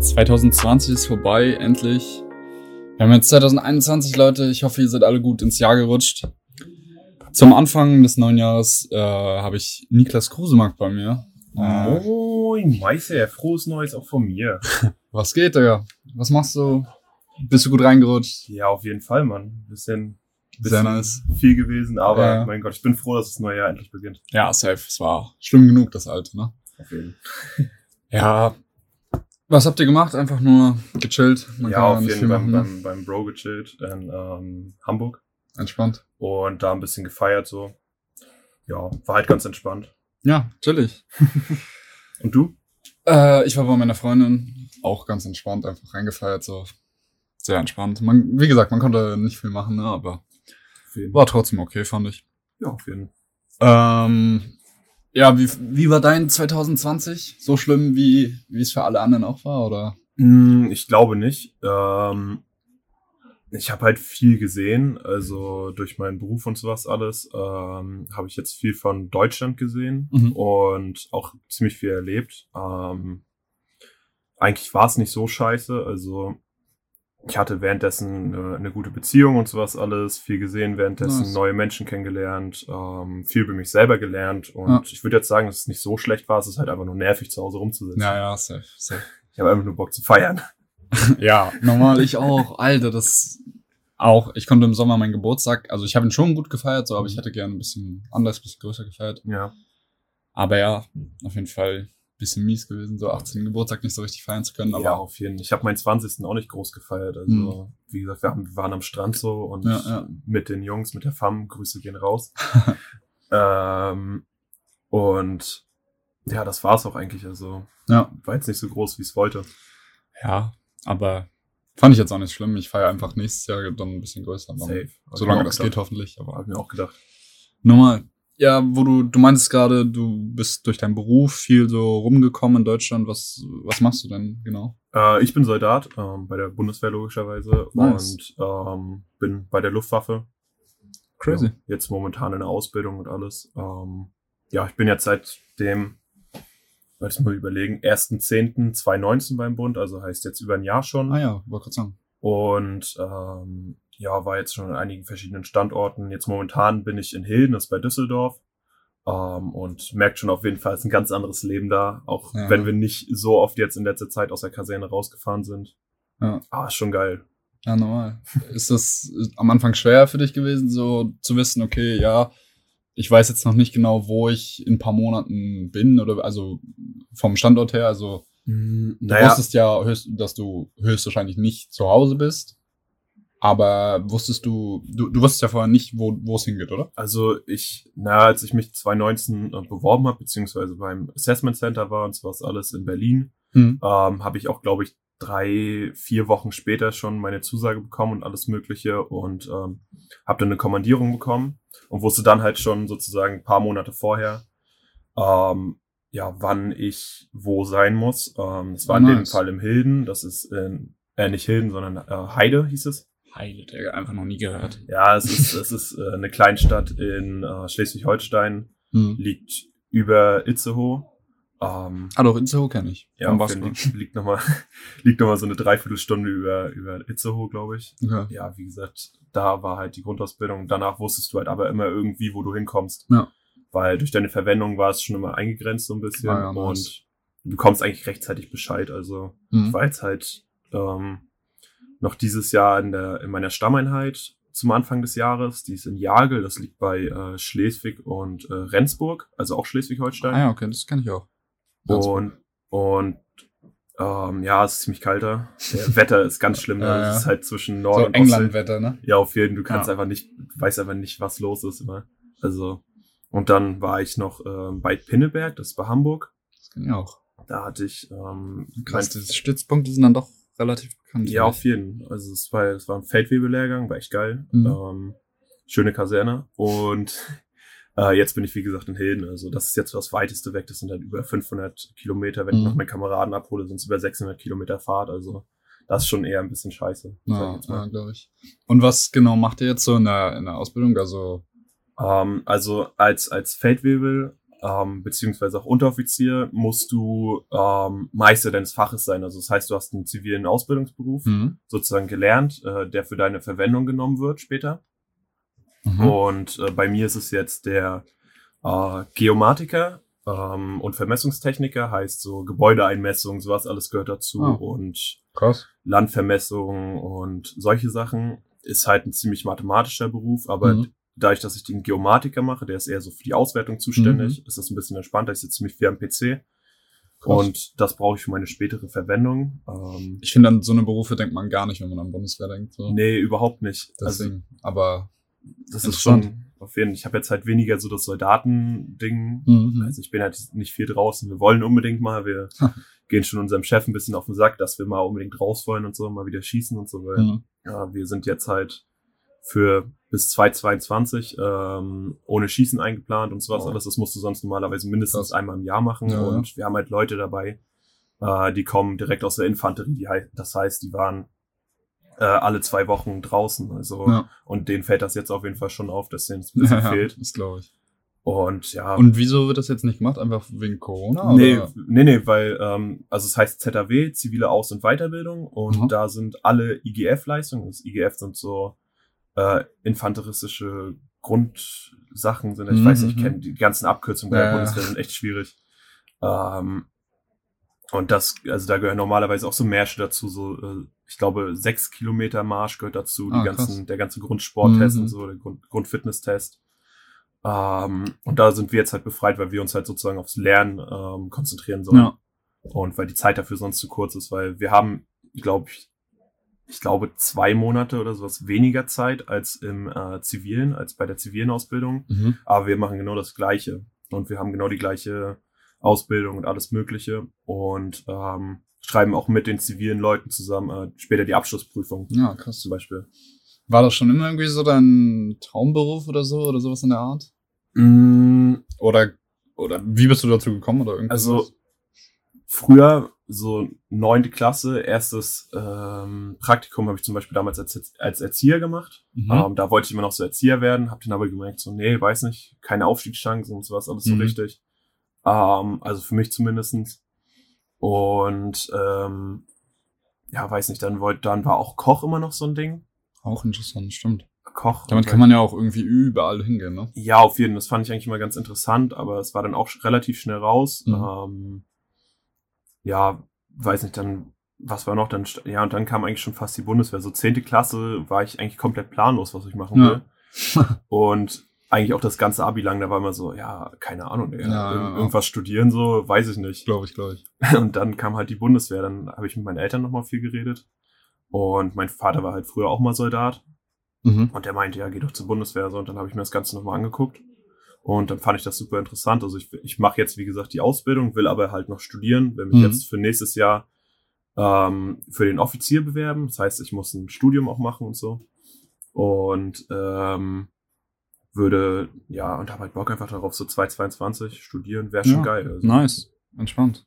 2020 ist vorbei, endlich. Wir haben jetzt 2021, Leute. Ich hoffe, ihr seid alle gut ins Jahr gerutscht. Zum Anfang des neuen Jahres äh, habe ich Niklas Krusemark bei mir. Äh, Moin, Meister, frohes Neues auch von mir. was geht, Digga? Was machst du? Bist du gut reingerutscht? Ja, auf jeden Fall, Mann. Bisschen, Sehr bisschen nice. viel gewesen, aber Ja. mein Gott, ich bin froh, dass das neue Jahr endlich beginnt. Ja, safe. Es war schlimm genug, das alte, ne? Auf jeden Ja. Was habt ihr gemacht? Einfach nur gechillt? Man ja, auf jeden Fall beim, ne? beim, beim Bro gechillt in ähm, Hamburg Entspannt. und da ein bisschen gefeiert so. Ja, war halt ganz entspannt. Ja, chillig. Und du? Äh, ich war bei meiner Freundin auch ganz entspannt, einfach reingefeiert, so sehr entspannt. Man, wie gesagt, man konnte nicht viel machen, ne, aber war trotzdem okay, fand ich. Ja, auf jeden Ähm, ja, wie, wie war dein 2020? So schlimm, wie, wie es für alle anderen auch war, oder? Mm, Ich glaube nicht. Ähm, ich habe halt viel gesehen, also durch meinen Beruf und sowas alles ähm, habe ich jetzt viel von Deutschland gesehen Mhm. und auch ziemlich viel erlebt. Ähm, eigentlich war es nicht so scheiße, also ich hatte währenddessen eine, eine gute Beziehung und sowas alles, viel gesehen, währenddessen Nice. neue Menschen kennengelernt, ähm, viel über mich selber gelernt und Ja. ich würde jetzt sagen, dass es nicht so schlecht war, es ist halt einfach nur nervig zu Hause rumzusitzen. Ja, ja, safe, safe. Ich habe einfach nur Bock zu feiern. Ja, normal, ich auch. Alter, das auch. Ich konnte im Sommer meinen Geburtstag, also ich habe ihn schon gut gefeiert, so, aber ich hätte gerne ein bisschen anders, ein bisschen größer gefeiert. Ja. Aber ja, auf jeden Fall bisschen mies gewesen, so 18. Geburtstag nicht so richtig feiern zu können. Aber ja, auf jeden Fall. Ich habe meinen 20. auch nicht groß gefeiert. Also, Mhm. wie gesagt, wir, haben, wir waren am Strand so und Ja, ja. mit den Jungs, mit der Fam, Grüße gehen raus. ähm, und ja, das war's auch eigentlich. Also, Ja. war jetzt nicht so groß, wie es wollte. ja, aber fand ich jetzt auch nicht schlimm. Ich feiere einfach nächstes Jahr dann ein bisschen größer. Safe. Solange das gedacht. geht, hoffentlich. Aber Hab ich mir auch gedacht. Normal. Ja, wo du, du meintest gerade, du bist durch deinen Beruf viel so rumgekommen in Deutschland. Was, was machst du denn genau? Äh, ich bin Soldat ähm, bei der Bundeswehr logischerweise Nice. und ähm, bin bei der Luftwaffe. Crazy. Ja, jetzt momentan in der Ausbildung und alles. Ähm, ja, ich bin jetzt seit dem, lass mal überlegen, 1.10.2019 beim Bund, also heißt jetzt über ein Jahr schon. Ah ja, wollte gerade sagen. Und ähm, ja, war jetzt schon an einigen verschiedenen Standorten. Jetzt momentan bin ich in Hilden, das ist bei Düsseldorf. Ähm, und merkt schon auf jeden Fall, es ist ein ganz anderes Leben da, auch Ja. wenn wir nicht so oft jetzt in letzter Zeit aus der Kaserne rausgefahren sind. Ja. Ah, ist schon geil. Ja, normal. ist das am Anfang schwer für dich gewesen, so zu wissen, okay, ja, ich weiß jetzt noch nicht genau, wo ich in ein paar Monaten bin oder also vom Standort her, also du Naja, wusstest ja, höchst, dass du höchstwahrscheinlich nicht zu Hause bist, aber wusstest du, du, du wusstest ja vorher nicht, wo, wo es hingeht, oder? Also ich, na, als ich mich 2019 äh, beworben habe, beziehungsweise beim Assessment Center war und sowas alles in Berlin, Hm. ähm, habe ich auch, glaube ich, drei, vier Wochen später schon meine Zusage bekommen und alles Mögliche und ähm, habe dann eine Kommandierung bekommen und wusste dann halt schon sozusagen ein paar Monate vorher, ähm, ja, wann ich wo sein muss. Ähm, das war in dem Nice. Fall im Hilden, das ist in, äh, nicht Hilden, sondern äh, Heide hieß es. Digga, einfach noch nie gehört. Ja, es ist, es ist äh, eine Kleinstadt in äh, Schleswig-Holstein, Hm. liegt über Itzehoe. Ähm, Ah, doch, Inzo kenne ich. ja, Basketball. Fall liegt nochmal liegt noch mal so eine Dreiviertelstunde über, über Itzehoe, glaube ich. Okay. Ja, wie gesagt, da war halt die Grundausbildung. Danach wusstest du halt aber immer irgendwie, wo du hinkommst. Ja. Weil durch deine Verwendung war es schon immer eingegrenzt so ein bisschen. Ja, nice. Und du bekommst eigentlich rechtzeitig Bescheid. Also ich Hm. war jetzt halt ähm, noch dieses Jahr in, der, in meiner Stammeinheit zum Anfang des Jahres. Die ist in Jagel, das liegt bei äh, Schleswig und äh, Rendsburg, also auch Schleswig-Holstein. Ah ja, okay, das kenne ich auch. Und, und ähm, ja, es ist ziemlich kalter. Der Wetter ist ganz schlimm. Ja, ne? ja. Es ist halt zwischen Nord So und. England-Wetter, ne? Ja, auf jeden. Du kannst Ja. einfach nicht, weißt einfach nicht, was los ist immer. Also und dann war ich noch ähm, bei Pinneberg, das ist bei Hamburg. Das kenne ich auch. Da hatte ich ähm, Krass, diese Stützpunkte sind dann doch relativ bekannt. Ja, auf jeden. Also es war, es war ein Feldwebelehrgang, war echt geil. Mhm. Ähm, schöne Kaserne. Und äh, jetzt bin ich, wie gesagt, in Hilden. Also das ist jetzt das weiteste weg. Das sind halt über 500 Kilometer. Wenn ich Mhm. noch meinen Kameraden abhole, sind es über 600 Kilometer Fahrt. Also das ist schon eher ein bisschen scheiße. ich Ja, ja glaube ich. Und was genau macht ihr jetzt so in der, in der Ausbildung? Also, Ähm, also als, als Feldwebel ähm, beziehungsweise auch Unteroffizier, musst du ähm, Meister deines Faches sein. Also das heißt, du hast einen zivilen Ausbildungsberuf Mhm. sozusagen gelernt, äh, der für deine Verwendung genommen wird später. Mhm. Und äh, bei mir ist es jetzt der äh, Geomatiker ähm, und Vermessungstechniker, heißt so Gebäudeeinmessung, sowas alles gehört dazu Ah. und Krass. Landvermessung und solche Sachen. Ist halt ein ziemlich mathematischer Beruf, aber Mhm. Dadurch, dass ich den Geomatiker mache, der ist eher so für die Auswertung zuständig, Mhm. ist das ein bisschen entspannter. Ich sitze ziemlich viel am PC Krass. und das brauche ich für meine spätere Verwendung. Ähm, Ich finde, an so eine Berufe denkt man gar nicht, wenn man an Bundeswehr denkt. So. nee, überhaupt nicht. Also Deswegen. Aber. das ist schon auf jeden Fall. Ich habe jetzt halt weniger so das Soldatending. Mhm. Also ich bin halt nicht viel draußen. Wir wollen unbedingt mal, wir gehen schon unserem Chef ein bisschen auf den Sack, dass wir mal unbedingt raus wollen und so, mal wieder schießen und so, weil Mhm. ja, wir sind jetzt halt für bis 2022 ähm, ohne Schießen eingeplant und sowas Oh. alles. Das musst du sonst normalerweise mindestens Krass. einmal im Jahr machen. Ja, ja. und wir haben halt Leute dabei, äh, die kommen direkt aus der Infanterie. Die, das heißt, die waren äh, alle zwei Wochen draußen. Also Ja. und denen fällt das jetzt auf jeden Fall schon auf, dass denen es ein bisschen Ja, fehlt. das glaube ich. Und ja. Und wieso wird das jetzt nicht gemacht? Einfach wegen Corona? Nee, Oder? nee, nee, weil, ähm, also es heißt ZAW, zivile Aus- und Weiterbildung, und Mhm. da sind alle IGF-Leistungen, das IGF sind so äh, infanteristische Grundsachen, sind, ich Mhm, weiß nicht, ich mhm. kenne die ganzen Abkürzungen bei Ja, der. Bundeswehr sind echt schwierig. Ähm, und das, also da gehören normalerweise auch so Märsche dazu, so, äh, ich glaube, sechs Kilometer Marsch gehört dazu, Ah, die ganzen, krass. der ganze Grundsporttest Mhm. und so, der Grund, Grundfitnesstest. Ähm, und da sind wir jetzt halt befreit, weil wir uns halt sozusagen aufs Lernen ähm, konzentrieren sollen. Ja. Und weil die Zeit dafür sonst zu kurz ist, weil wir haben, glaube ich, ich glaube, zwei Monate oder sowas weniger Zeit als im äh, zivilen, als bei der zivilen Ausbildung. Mhm. Aber wir machen genau das Gleiche. Und wir haben genau die gleiche Ausbildung und alles Mögliche. Und ähm, schreiben auch mit den zivilen Leuten zusammen äh, später die Abschlussprüfung Ja, krass. zum Beispiel. War das schon immer irgendwie so dein Traumberuf oder so? Oder sowas in der Art? Mm, Oder, oder wie bist du dazu gekommen? Oder irgendwas? Also früher, so neunte Klasse, erstes ähm, Praktikum habe ich zum Beispiel damals als, als Erzieher gemacht. Mhm. Ähm, da wollte ich immer noch so Erzieher werden, habe dann aber gemerkt, so, nee, weiß nicht, keine Aufstiegschancen und sowas, alles so Mhm. richtig. Ähm, also für mich zumindestens. Und ähm, ja, weiß nicht, dann wollte, dann war auch Koch immer noch so ein Ding. Auch interessant, stimmt. Koch. Damit kann man ja auch irgendwie überall hingehen, ne? Ja, auf jeden Fall. Das fand ich eigentlich mal ganz interessant, aber es war dann auch relativ schnell raus. Mhm. Ähm, ja, weiß nicht, dann, was war noch? Dann, ja, und dann kam eigentlich schon fast die Bundeswehr. So zehnte Klasse war ich eigentlich komplett planlos, was ich machen Ja. will. Und eigentlich auch das ganze Abi lang, da war immer so, ja, keine Ahnung, ja, ja. irgendwas studieren, so, weiß ich nicht. Glaube ich, glaube ich. Und dann kam halt die Bundeswehr. Dann habe ich mit meinen Eltern nochmal viel geredet. Und mein Vater war halt früher auch mal Soldat. Mhm. Und der meinte, ja, geh doch zur Bundeswehr. So, und dann habe ich mir das Ganze nochmal angeguckt. Und dann fand ich das super interessant. Also ich, ich mache jetzt, wie gesagt, die Ausbildung, will aber halt noch studieren, will mich Mhm. jetzt für nächstes Jahr ähm, für den Offizier bewerben. Das heißt, ich muss ein Studium auch machen und so. Und ähm, würde, ja, und habe halt Bock einfach darauf, so 2022 studieren, wäre schon Ja. geil. Also, Nice. Entspannt.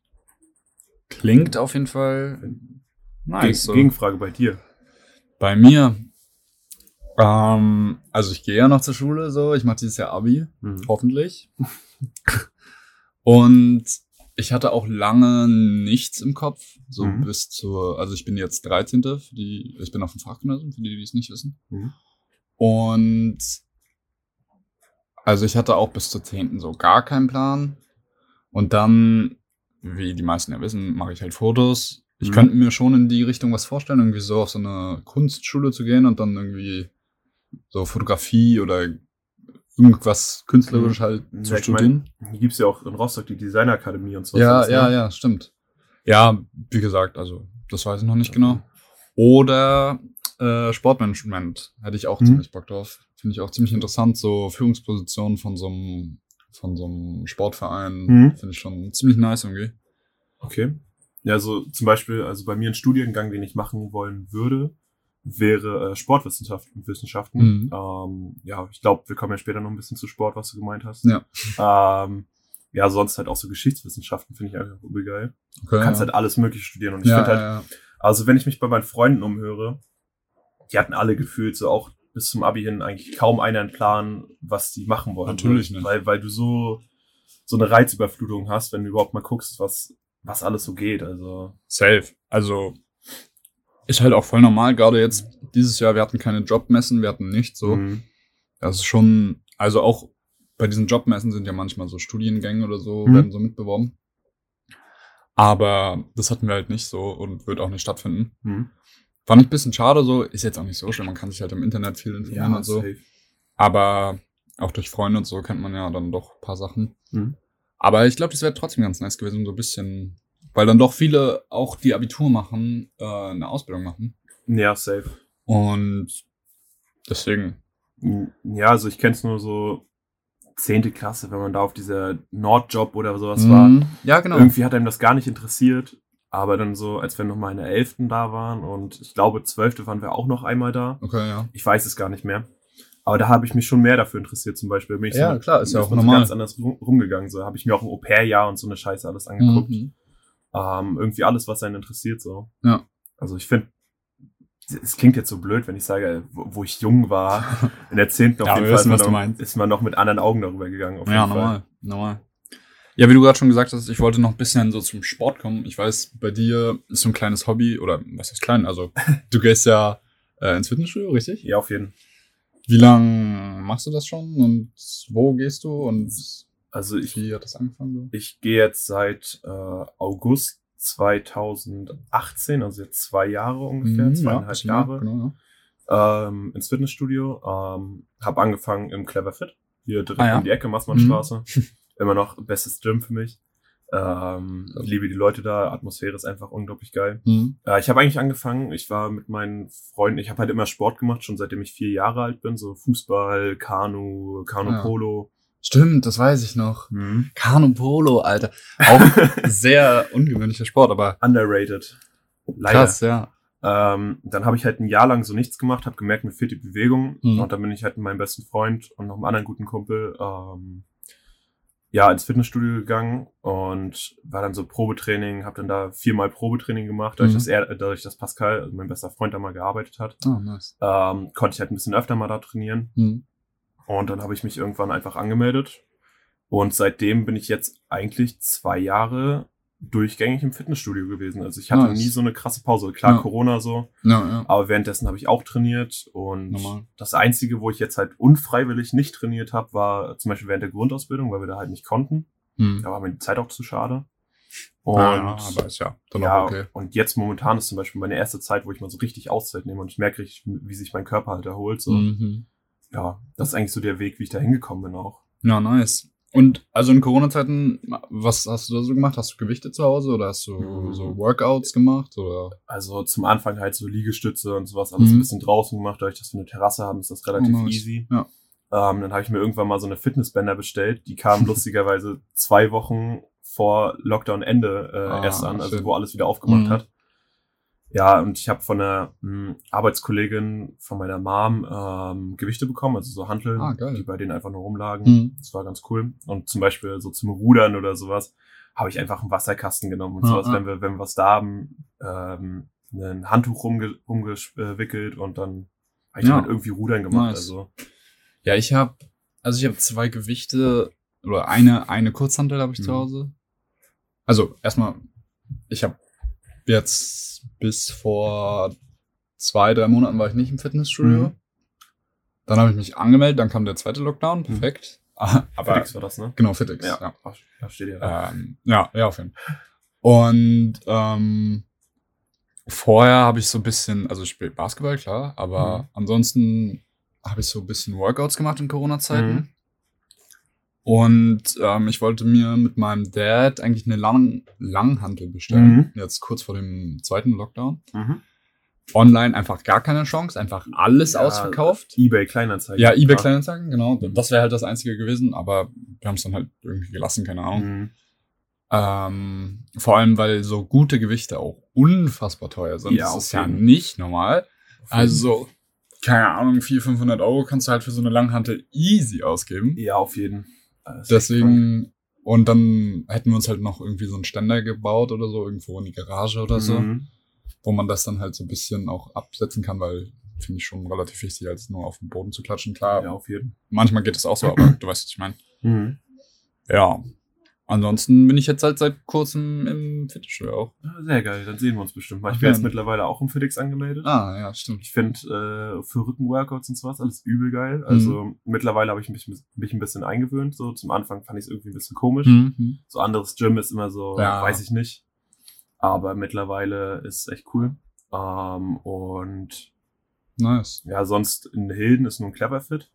Klingt auf jeden Fall nice. Geg so. Gegenfrage bei dir. Bei mir. Ähm, also ich gehe ja noch zur Schule, so. Ich mache dieses Jahr Abi, Mhm. hoffentlich. Und ich hatte auch lange nichts im Kopf, so Mhm. bis zur, also ich bin jetzt 13. Für die, ich bin auf dem Fachgymnasium, für die, die es nicht wissen. Mhm. Und also ich hatte auch bis zur 10. so gar keinen Plan. Und dann, wie die meisten ja wissen, mache ich halt Fotos. Ich Mhm. könnte mir schon in die Richtung was vorstellen, irgendwie so auf so eine Kunstschule zu gehen und dann irgendwie so Fotografie oder irgendwas künstlerisch halt Ja, zu studieren. Hier gibt's ja auch in Rostock die Designerakademie und so. ja, ja, ja, stimmt. Ja, wie gesagt, also das weiß ich noch nicht genau. Oder äh, Sportmanagement hätte ich auch Mhm. ziemlich Bock drauf. Finde ich auch ziemlich interessant, so Führungspositionen von so einem von so einem Sportverein. Mhm. Finde ich schon ziemlich nice irgendwie. Okay. Ja, so zum Beispiel, also bei mir ein Studiengang, den ich machen wollen würde, wäre äh, Sportwissenschaften. Wissenschaften. Mhm. Ähm, ja, ich glaube, wir kommen ja später noch ein bisschen zu Sport, was du gemeint hast. Ja. Ähm, ja, sonst halt auch so Geschichtswissenschaften finde ich einfach übel geil. Okay, Du kannst ja. halt alles Mögliche studieren. Und ich ja, finde halt, ja, also wenn ich mich bei meinen Freunden umhöre, die hatten alle gefühlt so auch bis zum Abi hin eigentlich kaum einer einen Plan, was die machen wollen. Natürlich weil, nicht. Weil, weil du so, so eine Reizüberflutung hast, wenn du überhaupt mal guckst, was, was alles so geht. Also. Safe. Also ist halt auch voll normal, gerade jetzt dieses Jahr, wir hatten keine Jobmessen, wir hatten nichts so. Mhm. Das ist schon, also auch bei diesen Jobmessen sind ja manchmal so Studiengänge oder so, Mhm. werden so mitbeworben. Aber das hatten wir halt nicht so und wird auch nicht stattfinden. Mhm. Fand ich ein bisschen schade so, ist jetzt auch nicht so schlimm, man kann sich halt im Internet viel informieren und so. safe. Aber auch durch Freunde und so kennt man ja dann doch ein paar Sachen. Mhm. Aber ich glaube, das wäre trotzdem ganz nice gewesen, so ein bisschen, weil dann doch viele auch die Abitur machen, äh, eine Ausbildung machen. Ja, safe. Und deswegen. Ja, also ich kenn's nur so zehnte Klasse, wenn man da auf dieser Nordjob oder sowas Mhm. war. Ja, genau. Irgendwie hat einem das gar nicht interessiert. Aber dann so, als wir noch mal in der Elften da waren und ich glaube, Zwölfte waren wir auch noch einmal da. Okay, ja. Ich weiß es gar nicht mehr. Aber da habe ich mich schon mehr dafür interessiert, zum Beispiel. Bin ich Ja, so, klar, ist ja auch normal. ganz anders rum, rumgegangen. So habe ich mir auch ein Au-pair-Jahr und so eine Scheiße alles angeguckt. Mhm. Ähm, irgendwie alles, was einen interessiert, so. Ja. Also ich finde, es klingt jetzt so blöd, wenn ich sage, wo, wo ich jung war, in der zehnten auf Ja, jeden wir Fall wissen, was du noch- meinst. ist man noch mit anderen Augen darüber gegangen. Auf Ja, jeden Fall. normal, normal. Ja, wie du gerade schon gesagt hast, ich wollte noch ein bisschen so zum Sport kommen. Ich weiß, bei dir ist so ein kleines Hobby, oder was ist klein? Also, du gehst ja äh, ins Fitnessstudio, richtig? Ja, auf jeden Wie lang machst du das schon und wo gehst du und Also ich, wie hat das angefangen? ich gehe jetzt seit äh, August 2018, also jetzt zwei Jahre ungefähr, Mhm, zweieinhalb mehr, Jahre, Genau, ja. ähm, ins Fitnessstudio. Ähm, habe angefangen im Clever Fit, hier direkt Ah, ja. um die Ecke, Massmannstraße. Immer noch bestes Gym für mich. Ähm, Ja. liebe die Leute da, Atmosphäre ist einfach unglaublich geil. Mhm. Äh, ich habe eigentlich angefangen, ich war mit meinen Freunden, ich habe halt immer Sport gemacht, schon seitdem ich vier Jahre alt bin, so Fußball, Kanu, Kanu Ah, ja. Stimmt, das weiß ich noch. Mhm. Kanu Polo, Alter. Auch sehr ungewöhnlicher Sport, aber Underrated. Leider. krass, ja. Ähm, dann habe ich halt ein Jahr lang so nichts gemacht, habe gemerkt, mir fehlt die Bewegung. Mhm. Und dann bin ich halt mit meinem besten Freund und noch einem anderen guten Kumpel ähm, ja ins Fitnessstudio gegangen und war dann so Probetraining, habe dann da viermal Probetraining gemacht, dadurch, Mhm. dass er, dadurch, dass Pascal, also mein bester Freund, da mal gearbeitet hat, Oh, nice. ähm, konnte ich halt ein bisschen öfter mal da trainieren. Mhm. Und dann habe ich mich irgendwann einfach angemeldet. Und seitdem bin ich jetzt eigentlich zwei Jahre durchgängig im Fitnessstudio gewesen. Also ich hatte Nice. nie so eine krasse Pause. Klar, Ja. Corona so. Ja, ja. Aber währenddessen habe ich auch trainiert. Und Normal. das Einzige, wo ich jetzt halt unfreiwillig nicht trainiert habe, war zum Beispiel während der Grundausbildung, weil wir da halt nicht konnten. Mhm. Da war mir die Zeit auch zu schade. Und Ah, aber ist ja dann ja, auch okay. und jetzt momentan ist zum Beispiel meine erste Zeit, wo ich mal so richtig Auszeit nehme und ich merke wie sich mein Körper halt erholt. So. Mhm. Ja, das ist eigentlich so der Weg, wie ich da hingekommen bin auch. Ja, nice. Und also in Corona-Zeiten, was hast du da so gemacht? Hast du Gewichte zu Hause oder hast du Mhm. so Workouts gemacht? Oder? Also zum Anfang halt so Liegestütze und sowas, alles Mhm. ein bisschen draußen gemacht, dadurch, dass wir eine Terrasse haben, ist das relativ Oh, nice. easy. Ja. Ähm, dann habe ich mir irgendwann mal so eine Fitnessbänder bestellt. Die kamen lustigerweise zwei Wochen vor Lockdown-Ende äh, Ah, erst an, also schön. wo alles wieder aufgemacht Mhm. hat. Ja, und ich habe von einer mh, Arbeitskollegin von meiner Mom ähm, Gewichte bekommen, also so Hanteln, Ah, die bei denen einfach nur rumlagen. Mhm. Das war ganz cool. Und zum Beispiel so zum Rudern oder sowas habe ich einfach einen Wasserkasten genommen und Ja, sowas, ja. wenn wir, wenn wir was da haben, ähm, ein Handtuch rumge rumgewickelt und dann habe ich Ja. damit irgendwie Rudern gemacht. Nice. Also Ja, ich habe, also ich habe zwei Gewichte oder eine eine Kurzhantel habe ich zu Mhm. Hause. Also erstmal, ich habe jetzt bis vor zwei drei Monaten war ich nicht im Fitnessstudio. Mhm. Dann habe ich mich angemeldet, dann kam der zweite Lockdown, perfekt. Ah, Aber Felix war das, ne? genau Fitix, Ja, ja. Da steht ja. Ähm, ja, ja, auf jeden Fall. Und ähm, vorher habe ich so ein bisschen, also ich spiele Basketball, klar, aber Mhm. ansonsten habe ich so ein bisschen Workouts gemacht in Corona-Zeiten. Mhm. Und ähm, ich wollte mir mit meinem Dad eigentlich eine Lang Langhantel bestellen. Mhm. Jetzt kurz vor dem zweiten Lockdown. Mhm. Online einfach gar keine Chance, einfach alles Ja, ausverkauft. Ebay Kleinanzeigen. Ja, eBay. Kleinanzeigen, genau. Das wäre halt das Einzige gewesen, aber wir haben es dann halt irgendwie gelassen, keine Ahnung. Mhm. Ähm, vor allem, weil so gute Gewichte auch unfassbar teuer sind. Ja, das ist ja nicht normal. Also so, keine Ahnung, 400, 500 Euro kannst du halt für so eine Langhantel easy ausgeben. Ja, auf jeden. Krank. Deswegen, und dann hätten wir uns halt noch irgendwie so einen Ständer gebaut oder so, irgendwo in die Garage oder so, Mhm. wo man das dann halt so ein bisschen auch absetzen kann, weil finde ich schon relativ wichtig, als nur auf den Boden zu klatschen. Klar, Ja, auf jeden. manchmal geht es auch so, aber du weißt, was ich meine. Mhm. Ja. Ansonsten bin ich jetzt halt seit kurzem im Fitnessstudio auch. Ja, sehr geil, dann sehen wir uns bestimmt mal. Ich bin ja. jetzt mittlerweile auch im FitX angemeldet. Ah, ja, stimmt. Ich finde äh, für Rückenworkouts und sowas alles übel geil. Also mittlerweile habe ich mich, mich ein bisschen eingewöhnt. So zum Anfang fand ich es irgendwie ein bisschen komisch. Mhm. So anderes Gym ist immer so, Ja. weiß ich nicht. Aber mittlerweile ist echt cool. Ähm, und Nice. ja, sonst in Hilden ist nur ein Cleverfit.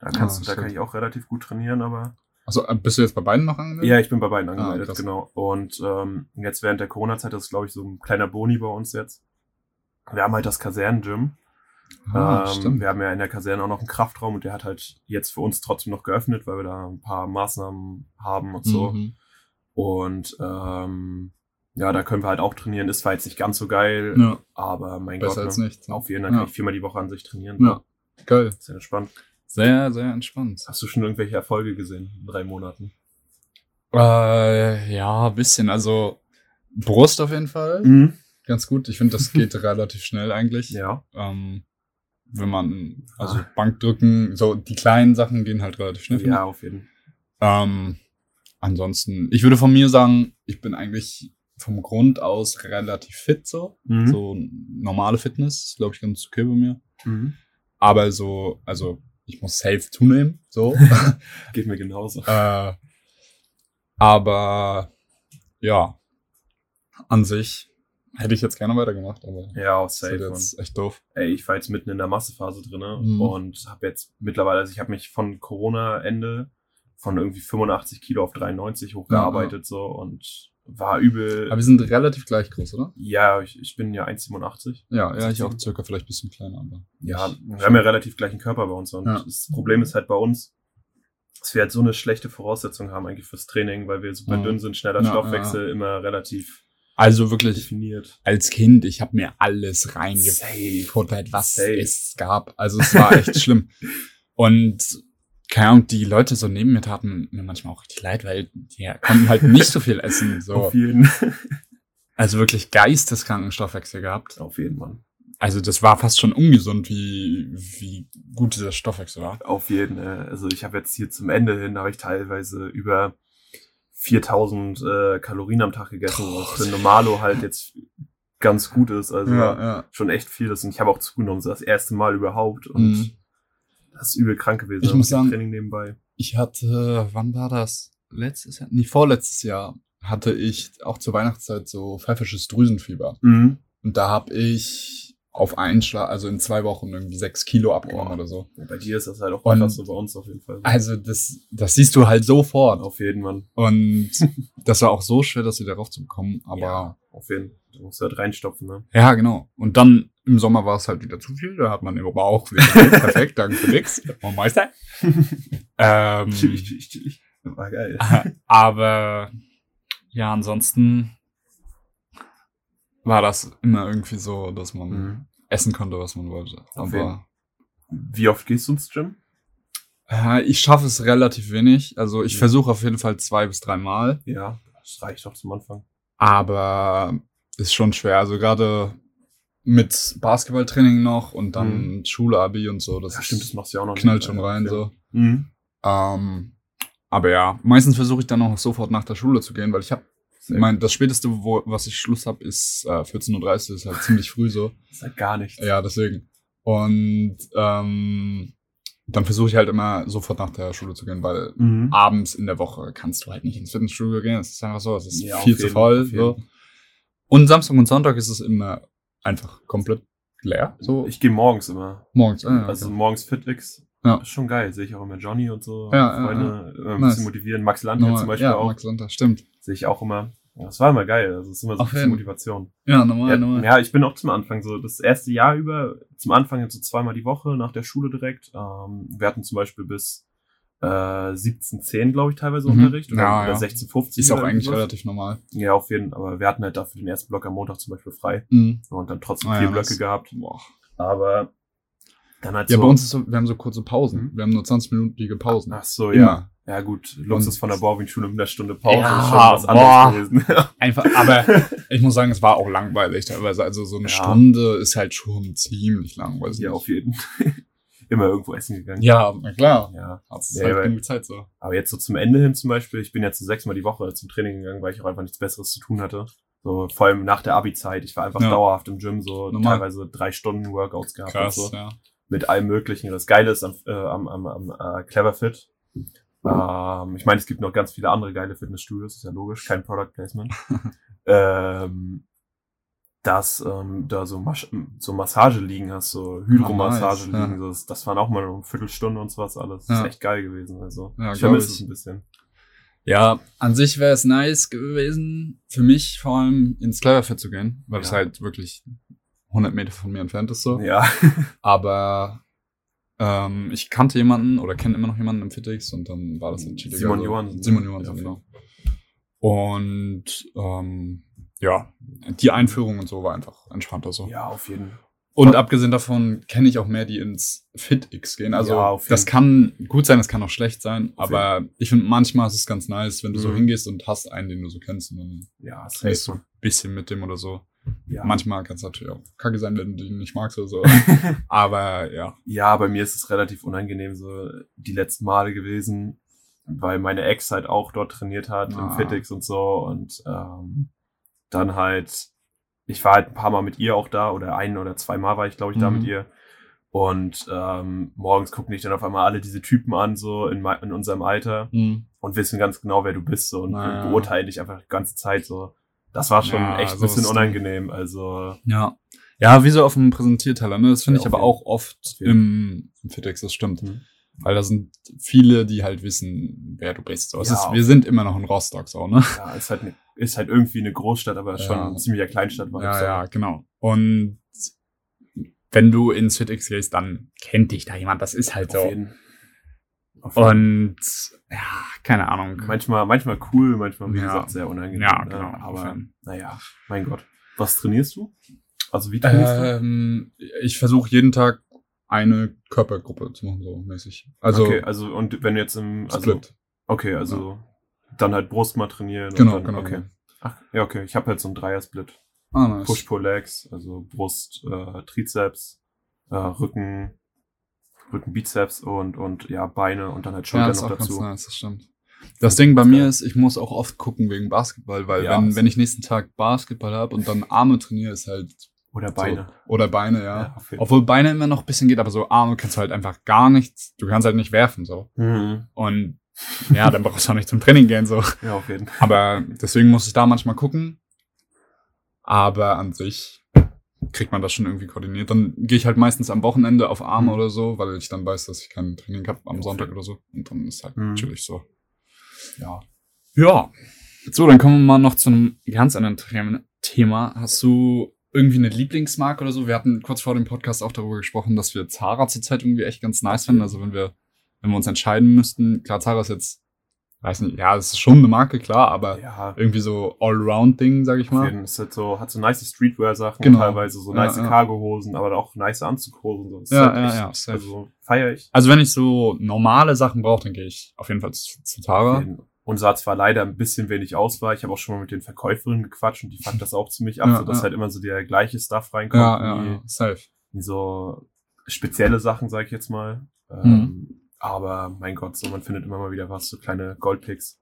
Da kannst Ah, du, da kann ich auch relativ gut trainieren, aber Also bist du jetzt bei beiden noch angemeldet? ja, ich bin bei beiden Ah, angemeldet, krass. genau. Und ähm, jetzt während der Corona-Zeit, das ist glaube ich so ein kleiner Boni bei uns jetzt. Wir haben halt das Kasernengym. Ah, ähm, stimmt. wir haben ja in der Kaserne auch noch einen Kraftraum und der hat halt jetzt für uns trotzdem noch geöffnet, weil wir da ein paar Maßnahmen haben und so. Mhm. Und ähm, ja, da können wir halt auch trainieren. Ist zwar jetzt nicht ganz so geil, Ja, aber mein besser Gott, als ne? nichts. auf jeden Fall Ja. kann ich viermal die Woche an sich trainieren. Ja, geil. Sehr entspannt. Sehr, sehr entspannt. Hast du schon irgendwelche Erfolge gesehen in drei Monaten? Äh, ja, ein bisschen. Also Brust auf jeden Fall. Mhm. Ganz gut. Ich finde, das geht relativ schnell eigentlich. Ja. Ähm, wenn man, also Ah. Bankdrücken, so die kleinen Sachen gehen halt relativ schnell. Ja, auf jeden Fall. Ähm, ansonsten, ich würde von mir sagen, ich bin eigentlich vom Grund aus relativ fit so. Mhm. So normale Fitness glaube ich, ganz okay bei mir. Mhm. Aber so, also ich muss safe zunehmen, so. Geht mir genauso. äh, aber ja, an sich hätte ich jetzt gerne weitergemacht, aber Ja, auch das ist safe. jetzt echt doof. Ey, ich war jetzt mitten in der Massephase drinne Mhm. und habe jetzt mittlerweile, also ich habe mich von Corona-Ende von irgendwie 85 Kilo auf 93 hochgearbeitet so und war übel. Aber wir sind relativ gleich groß, oder? ja, ich, ich bin ja 1,87. Ja, ja, ich auch circa vielleicht ein bisschen kleiner, aber. Ja, wir haben ja relativ gleichen Körper bei uns und Ja. das Problem ist halt bei uns, dass wir halt so eine schlechte Voraussetzung haben eigentlich fürs Training, weil wir super Ja. dünn sind, schneller Ja, Stoffwechsel, immer relativ Also wirklich, definiert. als Kind, ich habe mir alles reingefuttert, was Safe. es gab. Also es war echt schlimm. Und keine Ahnung, die Leute so neben mir taten mir manchmal auch richtig leid, weil die konnten halt nicht so viel essen. So. Auf jeden. Also wirklich geisteskranken Stoffwechsel gehabt. Auf jeden, Mann. Also das war fast schon ungesund, wie, wie gut dieser Stoffwechsel war. Auf jeden. Äh, also ich habe jetzt hier zum Ende hin, habe ich teilweise über 4000 äh, Kalorien am Tag gegessen, was für Normalo halt jetzt ganz gut ist. Also ja. schon echt viel. Und ich habe auch zugenommen, so das erste Mal überhaupt. Und Mhm. Das ist übel krank gewesen. Ich muss sagen- Training nebenbei. Ich hatte, wann war das? Letztes Jahr? Nee, vorletztes Jahr hatte ich auch zur Weihnachtszeit so pfeifisches Drüsenfieber. Mhm. Und da habe ich auf einen Schlag, also in zwei Wochen irgendwie sechs Kilo abgenommen Boah. oder so. Und bei dir ist das halt auch Und- krass so bei uns auf jeden Fall. Also das, das siehst du halt sofort. Auf jeden, Mann. Und das war auch so schwer, das wieder raufzubekommen. Aber Ja, auf jeden. Du musst halt reinstopfen, ne? Ja, genau. Und dann im Sommer war es halt wieder zu viel. Da hat man im Bauch wieder perfekt, danke für nix. Moin Meister. ähm, Chillig, chillig, chillig. War geil. aber ja, ansonsten war das immer irgendwie so, dass man Mhm. essen konnte, was man wollte. Jeden. Aber Wie oft gehst du ins Gym? äh, ich schaffe es relativ wenig. Also ich Mhm. versuche auf jeden Fall zwei bis drei Mal. Ja, das reicht doch zum Anfang. Aber ist schon schwer. Also gerade mit Basketballtraining noch und dann Schule, Abi und so. Das Ja, stimmt, das machst du ja auch noch. knallt nicht. schon rein Ja. so. Mhm. Ähm, aber ja, meistens versuche ich dann auch sofort nach der Schule zu gehen, weil ich habe, mein, das späteste, wo, was ich Schluss habe, ist äh, 14.30 Uhr, ist halt ziemlich früh so. Das ist halt gar nichts. Ja, deswegen. Und ähm, dann versuche ich halt immer sofort nach der Schule zu gehen, weil Mhm. abends in der Woche kannst du halt nicht ins Fitnessstudio gehen. Es ist einfach so, es ist Ja, viel zu voll. So. Und Samstag und Sonntag ist es immer einfach komplett leer. So Ich gehe morgens immer. morgens. Ah, ja, Also okay. morgens Fitix. Ja. Ist schon geil. Sehe ich auch immer Johnny und so. Ja, ja, Freunde äh, ein Nice. bisschen motivieren. Max Normal- zum Beispiel ja, auch. Max Sonntag, stimmt. Sehe ich auch immer. Ja, Das war immer geil. Also es ist immer so Auf viel. Motivation. Ja, normal, Ja, normal. ja, ich bin auch zum Anfang so das erste Jahr über, zum Anfang jetzt so zweimal die Woche nach der Schule direkt. Ähm, wir hatten zum Beispiel bis äh, 17, glaube ich, teilweise Mhm. Unterricht. Oder, Ja, oder ja. 16, Ist auch eigentlich irgendwas. relativ normal. Ja, auf jeden Fall. Aber wir hatten halt dafür den ersten Block am Montag zum Beispiel frei. Mhm. Und dann trotzdem Ah, vier ja, Blöcke gehabt. Boah. Aber dann halt Ja, so. bei uns ist so, wir haben so kurze Pausen. Mhm. Wir haben nur 20-minütige Pausen. Ach so, Immer. ja. Ja, gut. Luxus von der Bauwing-Schule mit einer Stunde Pause Ja, ist schon was anderes gewesen. Einfach, aber ich muss sagen, es war auch langweilig teilweise. Also so eine Ja. Stunde ist halt schon ziemlich langweilig. ja, auf jeden immer irgendwo essen gegangen. Ja, na klar. Ja. Hat's Ja, halt aber- genug Zeit so. Aber jetzt so zum Ende hin zum Beispiel, ich bin jetzt so sechsmal die Woche zum Training gegangen, weil ich auch einfach nichts Besseres zu tun hatte. So, vor allem nach der Abi-Zeit. Ich war einfach Ja. dauerhaft im Gym, so Normal. teilweise drei Stunden Workouts gehabt Krass, und so. ja. Mit allem möglichen. Das Geile ist am, äh, am, am, am äh, Cleverfit. Ähm, ich meine, es gibt noch ganz viele andere geile Fitnessstudios, ist ja logisch, kein Product Placement. ähm, dass ähm, da so, Mas so Massage liegen hast, so Hydromassage nice, ja. liegen, so, das, das waren auch mal eine Viertelstunde und sowas alles. Das Ja. ist echt geil gewesen. Also Ja, ich vermisse es ein bisschen. Ja, an sich wäre es nice gewesen, für mich vor allem ins Cleverfit zu gehen, weil es halt wirklich 100 Meter von mir entfernt ist so. Ja. Aber ähm, ich kannte jemanden oder kenne immer noch jemanden im Fitix und dann war das halt chilliger. Simon Also, Johansen. Simon Johansen, Ja, genau. Und ähm, ja, die Einführung und so war einfach entspannter so. Ja, auf jeden Fall. Und abgesehen davon kenne ich auch mehr, die ins FitX gehen. Also Ja, auf jeden das kann gut sein, das kann auch schlecht sein, aber ich finde manchmal ist es ganz nice, wenn du so Mhm. hingehst und hast einen, den du so kennst und dann Ja, redest du safe. ein bisschen mit dem oder so. Ja. Manchmal kann es natürlich auch kacke sein, wenn du ihn nicht magst oder so. aber ja. ja, bei mir ist es relativ unangenehm so die letzten Male gewesen, weil meine Ex halt auch dort trainiert hat Ah. im Fitix und so und ähm, dann halt, ich war halt ein paar Mal mit ihr auch da oder ein oder zwei Mal war ich glaube ich da Mhm. mit ihr und ähm, morgens gucken dich dann auf einmal alle diese Typen an so in, in unserem Alter Mhm. und wissen ganz genau, wer du bist so und Naja. beurteilen dich einfach die ganze Zeit so. Das war schon Ja, echt ein bisschen unangenehm. Also Ja. Ja, wie so auf dem Präsentierteller, ne? Das finde Ja, ich aber jeden- auch oft im, im FitX, das stimmt. Mhm. Weil da sind viele, die halt wissen, wer du bist. So, Ja, ist, wir sind immer noch in Rostock, so, ne? ja, ist halt, ne, ist halt irgendwie eine Großstadt, aber schon Ja. ein ziemlicher Kleinstadt war Ja, ja, genau. Und wenn du ins FitX gehst, dann kennt dich da jemand. Das ist halt Auf so. jeden. Auf jeden. Und ja, keine Ahnung. manchmal, manchmal cool, manchmal, wie Ja. gesagt, sehr unangenehm. Ja, ne? genau, auf Aber naja, mein Gott. Was trainierst du? Also wie trainierst du? Ähm, ich versuche jeden Tag eine Körpergruppe zu machen, so mäßig. Also okay, also und wenn jetzt im also Split. okay, also dann halt Brust mal trainieren. und Genau, dann, genau. Okay. Ach, ja, okay. Ich habe halt so einen Dreier-Split. Ah, nice. Push-Pull-Legs, also Brust, äh, Trizeps, äh, Rücken, Rücken, Bizeps und, und ja, Beine und dann halt Ja, Schultern das ist noch auch ganz dazu. nice, das stimmt. Das Ding bei mir ist, ich muss auch oft gucken wegen Basketball, weil Ja, wenn, wenn ich nächsten Tag Basketball habe und dann Arme trainiere, ist halt Oder Beine. So, oder Beine, ja. jeden Obwohl Beine immer noch ein bisschen geht, aber so Arme kannst du halt einfach gar nichts, du kannst halt nicht werfen, so. Mhm. Und ja, dann brauchst du auch nicht zum Training gehen, so. Ja, auf jeden Fall. Aber deswegen muss ich da manchmal gucken. Aber an sich kriegt man das schon irgendwie koordiniert. Dann gehe ich halt meistens am Wochenende auf Arme Mhm. oder so, weil ich dann weiß, dass ich kein Training habe am Ja, Sonntag oder so. Und dann ist halt Mhm. natürlich so. Ja. Ja. So, dann kommen wir mal noch zu einem ganz anderen The- Thema. Hast du irgendwie eine Lieblingsmarke oder so? Wir hatten kurz vor dem Podcast auch darüber gesprochen, dass wir Zara zurzeit irgendwie echt ganz nice finden. Also wenn wir, wenn wir uns entscheiden müssten, klar, Zara ist jetzt, weiß nicht, ja, es ist schon eine Marke, klar, aber Ja, irgendwie so Allround-Ding, sag ich mal. jeden. Ist halt so, hat so nice Streetwear-Sachen, Genau. teilweise so nice ja. Cargo-Hosen, aber auch nice Anzughosen. So. Ja, halt ja, echt- ja. Also feier ich. Also wenn ich so normale Sachen brauche, dann gehe ich auf jeden Fall zu, zu Tara. Und sah zwar leider ein bisschen wenig aus war. Ich habe auch schon mal mit den Verkäuferinnen gequatscht und die fanden das auch ziemlich ab, Ja, so dass ja. halt immer so der gleiche Stuff reinkommt. Ja, ja, safe. nie so spezielle Sachen, sag ich jetzt mal. Mhm. Ähm, aber mein Gott, so man findet immer mal wieder was, so kleine Goldpicks.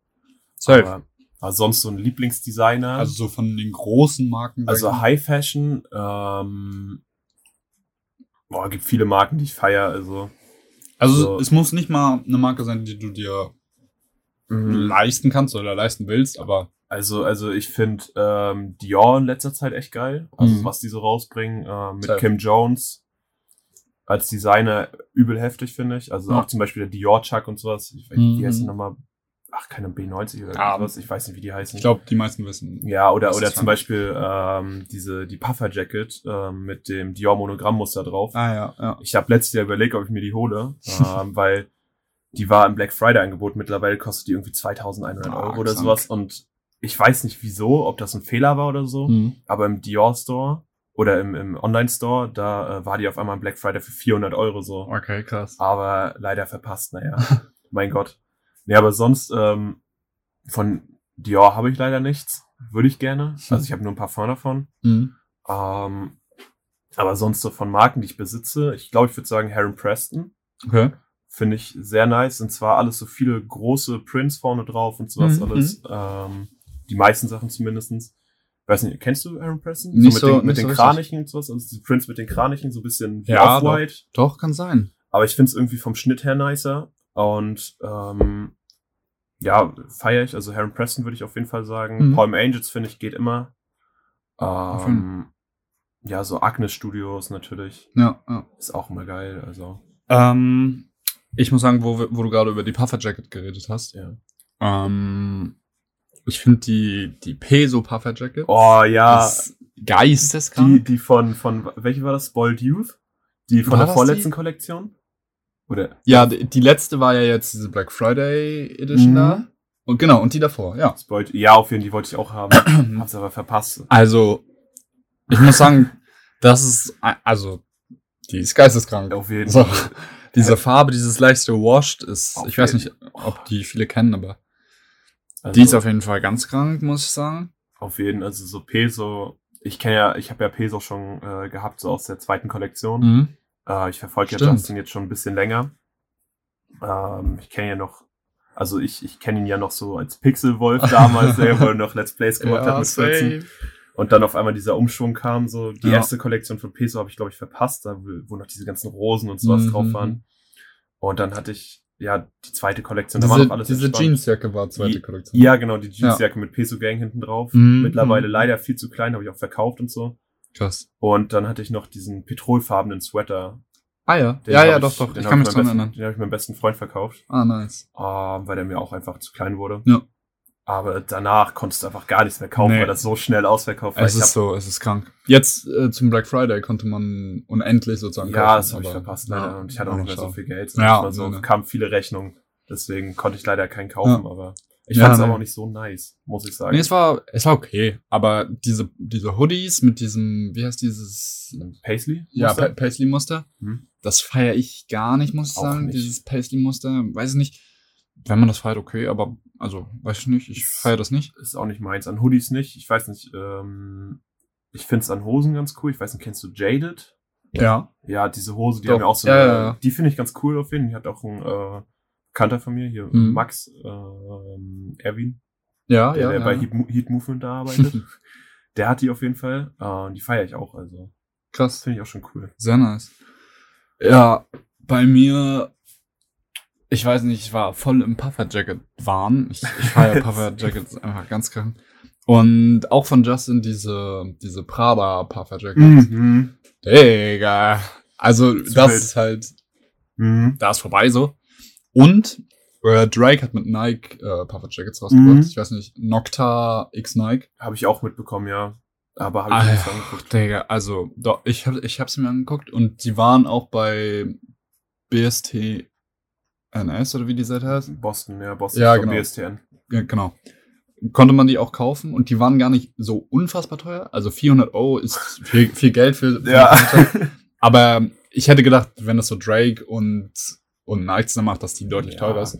Safe. Aber, aber sonst so ein Lieblingsdesigner. also so von den großen Marken. Also. High Fashion, ähm, boah, gibt viele Marken, die ich feier, also. also so- es muss nicht mal eine Marke sein, die du dir leisten kannst oder leisten willst, aber Also, also ich finde ähm, Dior in letzter Zeit echt geil. Also Mhm. was die so rausbringen. Äh, mit Safe. Kim Jones als Designer übel heftig, finde ich. Also Ja. auch zum Beispiel der Dior Chuck und sowas. Ich wie Mhm. heißt die nochmal? Ach, keine B90 oder Ja. was. Ich weiß nicht, wie die heißen. ich glaube, die meisten wissen. Ja, oder, oder zum. Beispiel ähm, diese, die Puffer Jacket ähm, mit dem Dior Monogrammmuster drauf. Ah ja, ja. Ich habe letztes Jahr überlegt, ob ich mir die hole, ähm, weil die war im Black Friday Angebot. Mittlerweile kostet die irgendwie 2100 Ah, Euro oder krank. sowas. Und ich weiß nicht wieso, ob das ein Fehler war oder so. Mhm. Aber im Dior Store oder im, im Online Store, da äh, war die auf einmal im Black Friday für 400 Euro so. Okay, krass. Aber leider verpasst, naja. mein Gott. Nee, aber sonst ähm, von Dior habe ich leider nichts. Würde ich gerne. Also ich habe nur ein Parfum davon. Mhm. Ähm, Aber sonst so von Marken, die ich besitze, ich glaube, ich würde sagen Heron Preston. Okay. Finde ich sehr nice. Und zwar alles so viele große Prints vorne drauf und sowas Mhm, alles. Ähm, die meisten Sachen zumindestens. Weiß nicht, kennst du Aaron Preston? Nicht mit so- den, mit so den. Kranichen und sowas. Also die Prints mit den Kranichen, so ein bisschen wie Ja, Off-White. Doch, kann sein. Aber ich finde es irgendwie vom Schnitt her nicer. Und ähm, ja, feiere ich. Also Aaron Preston würde ich auf jeden Fall sagen. Mhm. Palm Angels finde ich geht immer. Ähm, ja, so Agnes Studios natürlich. Ja, ja. Ist auch immer geil. Also, Ähm, ich muss sagen, wo, wo du gerade über die Puffer Jacket geredet hast, ja. ähm, ich finde die, die Peso Puffer Jacket Oh ja, ist die, geisteskrank. die von, von, welche war das? Spoiled Youth? Die von War der vorletzten die? Kollektion? Oder? ja, die, die letzte war ja jetzt diese Black Friday Edition Mhm. da. Und genau, und die davor, ja. Spoiled, ja, auf jeden Fall, die wollte ich auch haben. Hab's aber verpasst. Also, ich muss sagen, das ist, also, die ist geisteskrank. Auf jeden So, Fall. Diese Farbe, dieses leichte Washed ist, Auf ich weiß nicht, ob die viele kennen, aber Also, die ist auf jeden Fall ganz krank, muss ich sagen. auf jeden, also so Peso. Ich kenne ja, ich habe ja Peso schon äh, gehabt, so aus der zweiten Kollektion. Mhm. Äh, ich verfolge ja. Justin jetzt schon ein bisschen länger. Ähm, ich kenne ja noch, also ich, ich kenne ihn ja noch so als Pixelwolf damals, der wo er noch Let's Plays gemacht hat mit 14. Und dann auf einmal dieser Umschwung kam, so die Ja. erste Kollektion von Peso habe ich, glaube ich, verpasst, da wo noch diese ganzen Rosen und sowas Mhm. drauf waren. Und dann hatte ich, ja, die zweite Kollektion, da war Diese, noch alles diese entspannt. Jeansjacke war zweite Kollektion. Ja, genau, die Jeansjacke mit Peso Gang hinten drauf. Mhm. Mittlerweile Mhm. leider viel zu klein, habe ich auch verkauft und so. Krass. Und dann hatte ich noch diesen petrolfarbenen Sweater. Ah ja. Den ja, ja, ich, doch, doch. Ich kann mich dran erinnern. Den habe ich meinem besten Freund verkauft, Ah, nice. ähm, weil der mir auch einfach zu klein wurde. Ja. Aber danach konntest du einfach gar nichts mehr kaufen, Nee. weil das so schnell ausverkauft war. Es ist so, es ist krank. Jetzt äh, zum Black Friday konnte man unendlich sozusagen Ja, das habe ich verpasst leider. ja, und ich hatte auch nicht mehr so viel Geld. Ja, Ja, so nee, nee. kamen viele Rechnungen. Deswegen konnte ich leider keinen kaufen, aber ich Ja, fand es aber auch nicht so nice, muss ich sagen. Nee, es war, es war okay. Aber diese, diese Hoodies mit diesem, wie heißt dieses, Paisley? ja, Muster? Pa Paisley-Muster, Hm. das feiere ich gar nicht, muss ich Auch sagen. nicht. Dieses Paisley-Muster, weiß ich nicht. Wenn man das feiert, okay, aber, also, weiß ich nicht, ich feiere das nicht. Ist auch nicht meins. An Hoodies nicht. Ich weiß nicht, ähm, ich find's an Hosen ganz cool. Ich weiß nicht, kennst du Jaded? Ja. Ja, diese Hose, die Doch. haben ja auch so Ja, eine, ja, ja. die finde ich ganz cool auf jeden Fall. Die hat auch ein äh, Bekannter von mir, hier Mhm. Max ähm, Erwin, Ja, der, ja. der ja. bei Heat, Heat Movement da arbeitet. der hat die auf jeden Fall. Äh, und die feiere ich auch. Also, Krass. finde ich auch schon cool. Sehr nice. Ja, bei mir, ich weiß nicht, ich war voll im Puffer-Jacket-Wahn. Ich, ich feiere Puffer-Jackets einfach ganz krank. Und auch von Justin diese, diese Prada Puffer-Jacket. Mhm. Digga. Also, das wild. ist halt, Mhm. da ist vorbei so. Und äh, Drake hat mit Nike äh, Puffer-Jackets rausgebracht. Mhm. Ich weiß nicht, Nocta X Nike. Habe ich auch mitbekommen, ja. Aber habe ich nicht angeguckt. Digga, also, doch, ich hab, ich hab's mir angeguckt und die waren auch bei BST NS oder wie die Seite heißt. Boston, ja, Boston Ja, genau. BSTN. Ja, genau. Konnte man die auch kaufen und die waren gar nicht so unfassbar teuer. Also 400 Euro ist viel, viel Geld für, für Ja. Aber ich hätte gedacht, wenn das so Drake und, und Nike zusammen macht, dass die deutlich Ja. teurer ist.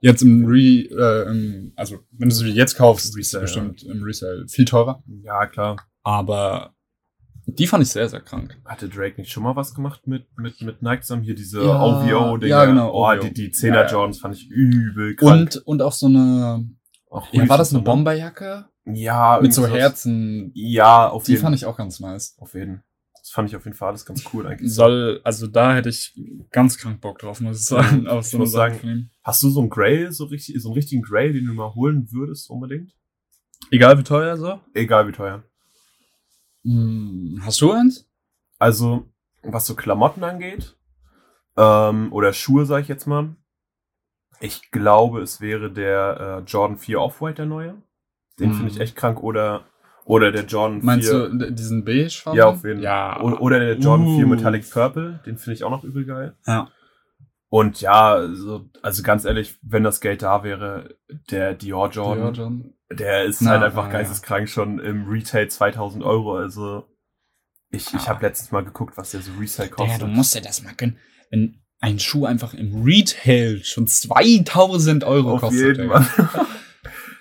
Jetzt im Re, äh, im, also wenn du sie jetzt kaufst, ist Resale, bestimmt im Resale viel teurer. ja, klar. Aber die fand ich sehr, sehr krank. Hatte Drake nicht schon mal was gemacht mit, mit, mit Nike zusammen? Hier diese Ja, OVO-Dinger. ja, genau, Oh, OVO. die, die 10er Ja, ja. Jordans fand ich übel krank. Und, und auch so eine, Auch ja, war das eine ne? Bomberjacke? Ja, Mit so. Herzen. Ja, auf Die jeden fand ich auch ganz nice. Auf jeden. Das fand ich auf jeden Fall alles ganz cool eigentlich. Soll, also da hätte ich ganz krank Bock drauf, muss ich sagen. Auf Ich so eine muss Sache sagen. Hast du so einen Grail, so richtig, so einen richtigen Grail, den du mal holen würdest unbedingt? Egal wie teuer so. Egal wie teuer. Hm, hast du eins? Also, was so Klamotten angeht, ähm, oder Schuhe, sag ich jetzt mal, ich glaube, es wäre der äh, Jordan 4 Off-White, der neue. Den Mhm. finde ich echt krank. Oder, oder der Jordan Meinst 4. du d- diesen beige Farben? Ja, auf jeden Fall. Ja. Oder der Jordan 4 Uh. Metallic Purple, den finde ich auch noch übel geil. Ja. Und ja, so, also ganz ehrlich, wenn das Geld da wäre, der Dior Jordan, Dior Jordan. der ist Na, halt einfach ja. geisteskrank schon im Retail 2000 Euro. Also ich, ich Ja. habe letztens mal geguckt, was der so Resale kostet. du musst dir das mal gönnen. Wenn ein Schuh einfach im Retail schon 2000 Euro Auf kostet. jeden. Fall.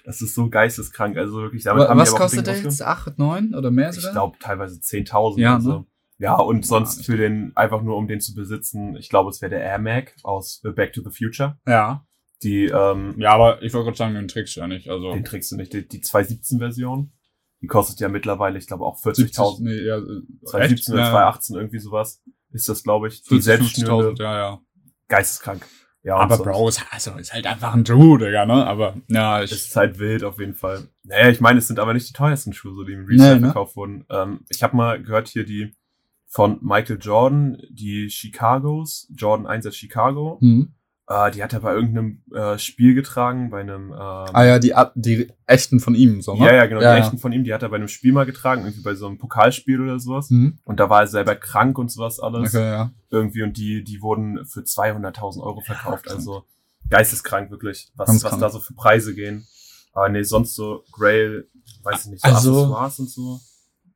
Das ist so geisteskrank. Also wirklich, damit Wa- haben Was aber auch kostet der jetzt? rausgenommen. 8, 9 oder mehr Ich glaube teilweise 10.000. Ja, also. Ja, und sonst für den, einfach nur um den zu besitzen, ich glaube, es wäre der Air Mag aus Back to the Future. Ja. Die, ähm, Ja, aber ich wollte gerade sagen, den trägst du ja nicht. Also den trägst du nicht, die, die 217-Version. Die kostet ja mittlerweile, ich glaube, auch 70, 40.000. nee, ja, äh, 217 oder Ja. 218, irgendwie sowas. Ist das, glaube ich. Die 40, selbstschnürende, 50.000, ja, ja. geisteskrank. Ja, Aber sonst Bro, ist, also, ist halt einfach ein Schuh, Digga, ne? Aber, ja, ich, ist halt wild auf jeden Fall. Naja, ich meine, es sind aber nicht die teuersten Schuhe, so die im Resale Nee, ne? verkauft wurden. Ähm, ich habe mal gehört hier die von Michael Jordan, die Chicagos, Jordan 1er Chicago. hm. Äh, die hat er bei irgendeinem äh, Spiel getragen, bei einem ähm, Ah ja, die, die echten von ihm, so, ne? Ja, ja, genau, Ja, die ja. echten von ihm, die hat er bei einem Spiel mal getragen, irgendwie bei so einem Pokalspiel oder sowas. Mhm. Und da war er selber krank und sowas alles. Okay, ja. Irgendwie und die, die wurden für 200.000 Euro verkauft. krank. also geisteskrank wirklich, was, Ganz was krank. da so für Preise gehen. Aber nee, sonst so Grail, weiß ich nicht, so Also- Accessoires und so.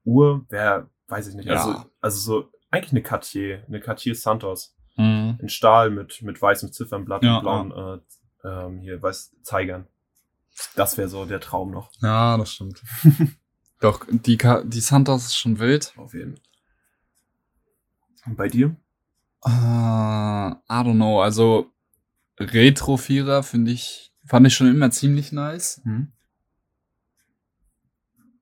Uhr, wäre, weiß ich nicht. Ja. Also, also so, eigentlich eine Cartier, eine Cartier Santos. Mhm. In Stahl mit, mit weißem Ziffernblatt Ja, und blauen, äh, ähm, hier, weiß, Zeigern. Das wäre so der Traum noch. Ja, das stimmt. Doch, die, Ka die Santos ist schon wild. Auf jeden. Und bei dir? Äh, I don't know, also Retro-Vierer finde ich, fand ich schon immer ziemlich nice. Hm?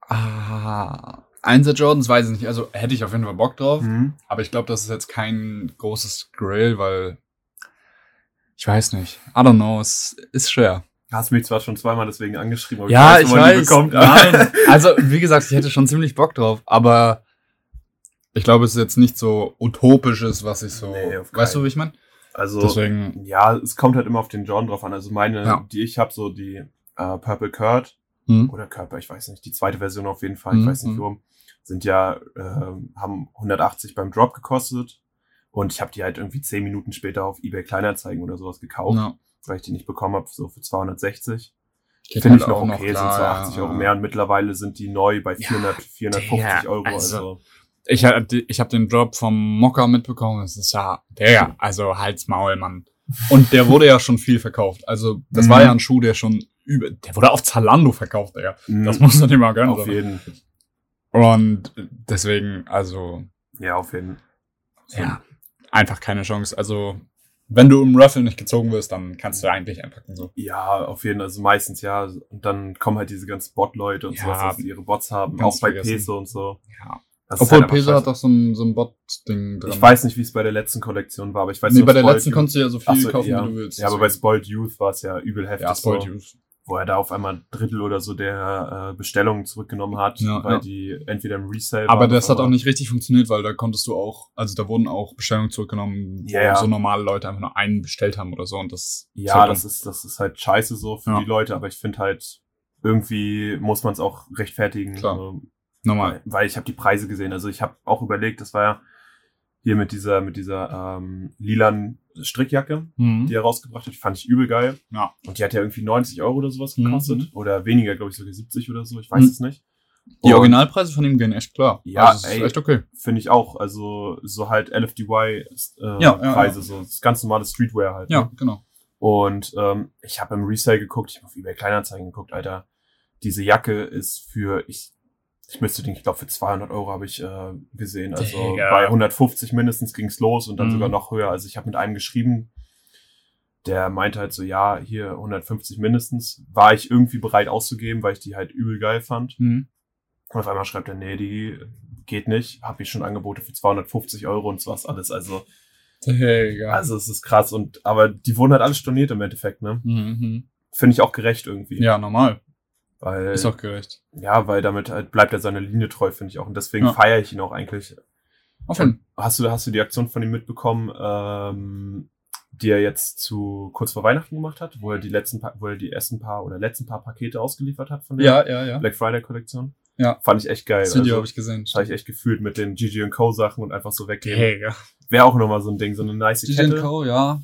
Ah, Einser Jordans weiß ich nicht, also hätte ich auf jeden Fall Bock drauf, Mhm. aber ich glaube, das ist jetzt kein großes Grail, weil ich weiß nicht. I don't know, es ist schwer. Hast mich zwar schon zweimal deswegen angeschrieben, aber Ja, ich ich weiß, die weiß. Nein, also wie gesagt, ich hätte schon ziemlich Bock drauf, aber ich glaube, es ist jetzt nicht so utopisches, was ich so. Nee, weißt du, wie ich meine? Also, Deswegen. ja, es kommt halt immer auf den John drauf an. Also meine, Ja. die ich habe, so die äh, Purple Kurt Hm? oder Körper, ich weiß nicht, die zweite Version auf jeden Fall, ich Mhm, weiß nicht mhm. warum, sind ja, ähm, haben 180 beim Drop gekostet und ich habe die halt irgendwie 10 Minuten später auf eBay Kleinanzeigen oder sowas gekauft, Ja. weil ich die nicht bekommen habe, so für 260. Geht Finde ich halt noch auch okay, klar, sind so ja, 80 ja. Euro mehr und mittlerweile sind die neu bei 400, 450 Digga, Euro. also- Also, Ich, hab die- ich habe den Drop vom Mocker mitbekommen. Das ist ja, der, also halt's Maul, Mann. Und der wurde ja schon viel verkauft. Also, das Mhm. war ja ein Schuh, der schon über, der wurde auf Zalando verkauft, Digga. Das mh, muss man dir mal gönnen. auf jeden, Und deswegen, also, ja, auf jeden. ja, einfach keine Chance. Also, wenn du im Raffle nicht gezogen wirst, dann kannst du eigentlich einpacken, so. Ja, auf jeden Fall, also meistens ja. Und dann kommen halt diese ganzen Bot-Leute und Ja, sowas, dass die ihre Bots haben, auch bei vergessen. Peso und so. Ja. Das Obwohl halt Peso hat doch so ein, so ein Bot-Ding drin. Ich weiß nicht, wie es bei der letzten Kollektion war, aber ich weiß nee, nur, bei der Spoiled letzten konntest du ja so viel so, kaufen, ja. wie du willst. Ja, aber bei. Spoiled Youth war es ja übel heftig, ja, Spoiled so, Youth. Wo er da auf einmal ein Drittel oder so der äh, Bestellungen zurückgenommen hat, Ja, weil ja. die entweder im Resale Aber das hat auch nicht richtig funktioniert, weil da konntest du auch, also da wurden auch Bestellungen zurückgenommen, wo Ja, ja. so normale Leute einfach nur einen bestellt haben oder so und das ist Ja, halt das ist, das ist halt scheiße so für Ja. die Leute, aber ich finde halt, irgendwie muss man es auch rechtfertigen. Klar. So, normal. Weil, weil ich habe die Preise gesehen. Also ich habe auch überlegt, das war ja hier mit dieser, mit dieser ähm, lilanen Strickjacke, Mhm. die er rausgebracht hat, die fand ich übel geil. Ja. Und die hat ja irgendwie 90 Euro oder sowas Mhm. gekostet. Oder weniger, glaube ich, sogar 70 oder so. Ich weiß Mhm. es nicht. Die Und Originalpreise von ihm gehen echt klar. Ja, also, es ist ey. echt okay. Finde ich auch. Also so halt LFDY äh, Ja, ja, Preise, ja. so das ganz normale Streetwear halt. Ja, Ne? genau. Und ähm, ich habe im Resale geguckt, ich habe auf eBay Kleinanzeigen geguckt, Alter. Diese Jacke ist für, ich, ich müsste den, ich glaube für 200 Euro habe ich äh, gesehen. Also Digga. bei 150 mindestens ging's los und dann Mhm. sogar noch höher. Also ich habe mit einem geschrieben, der meinte halt so, ja, hier 150 mindestens. War ich irgendwie bereit auszugeben, weil ich die halt übel geil fand. Mhm. Und auf einmal schreibt er, nee, die geht nicht. Habe ich schon Angebote für 250 Euro und sowas alles. Also, Digga. also es ist krass. Und aber die wurden halt alle storniert im Endeffekt, ne? Mhm. Finde ich auch gerecht irgendwie. Ja, normal. Weil, Ist auch gerecht. ja, weil damit halt bleibt er seiner Linie treu, finde ich auch. Und deswegen Ja. feiere ich ihn auch eigentlich. Jeden Hast du, hast du die Aktion von ihm mitbekommen, ähm, die er jetzt zu kurz vor Weihnachten gemacht hat, wo er die letzten paar, wo er die ersten paar oder letzten paar Pakete ausgeliefert hat von der Ja, ja, ja. Black Friday Kollektion? Ja. Fand ich echt geil. Das Video Also, habe ich gesehen. habe ich echt gefühlt mit den GG Co Sachen und einfach so weggehen. Digga. Wäre auch nochmal so ein Ding, so eine nice DJ Kette. Co, ja.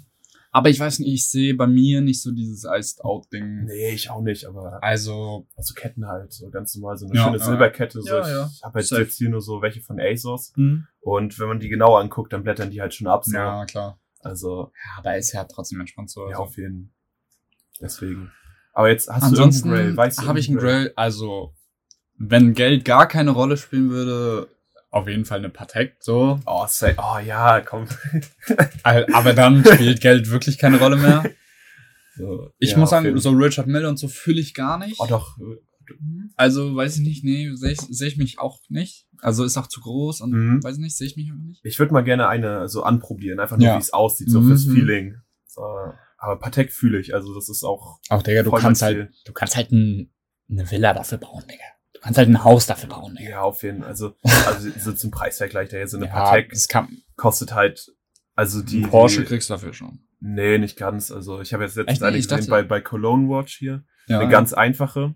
Aber ich weiß nicht, ich sehe bei mir nicht so dieses Iced Out Ding. Nee, ich auch nicht, aber Also, also Ketten halt, so ganz normal, so eine Ja, schöne ja. Silberkette. So. Ja, ja. Ich habe halt Safe. jetzt hier nur so welche von ASOS. hm. Und wenn man die genau anguckt, dann blättern die halt schon ab. So. ja, klar. Also, Ja, aber ist ja trotzdem entspannt so. ja, Also. auf jeden Deswegen. Aber jetzt hast du irgendeinen Ansonsten Grail, weißt du? habe ich einen Grail, also wenn Geld gar keine Rolle spielen würde, auf jeden Fall eine Patek, so. Oh, say, oh ja, komm. Aber dann spielt Geld wirklich keine Rolle mehr. So. Ich Ja, muss sagen, so Richard Mille und so fühle ich gar nicht. Oh doch. Also, weiß ich nicht, nee, sehe ich, seh ich mich auch nicht. Also ist auch zu groß und Mhm. weiß ich nicht, sehe ich mich einfach nicht. Ich würde mal gerne eine so anprobieren, einfach nur, Ja. wie es aussieht, so Mhm. fürs Feeling. So, aber Patek fühle ich, also das ist auch Auch, Digga, du kannst halt, du kannst halt ein, eine Villa dafür bauen, Digga. Du kannst halt ein Haus dafür bauen, Digga. Ja, auf jeden Fall. Also, also so zum Preisvergleich, der jetzt so eine Ja, Patek das kann, kostet halt, also die. Porsche die, kriegst du dafür schon. Nee, nicht ganz. Also ich habe jetzt letztens eine Ich gesehen dachte- bei, bei Cologne Watch hier. Ja, eine ganz einfache,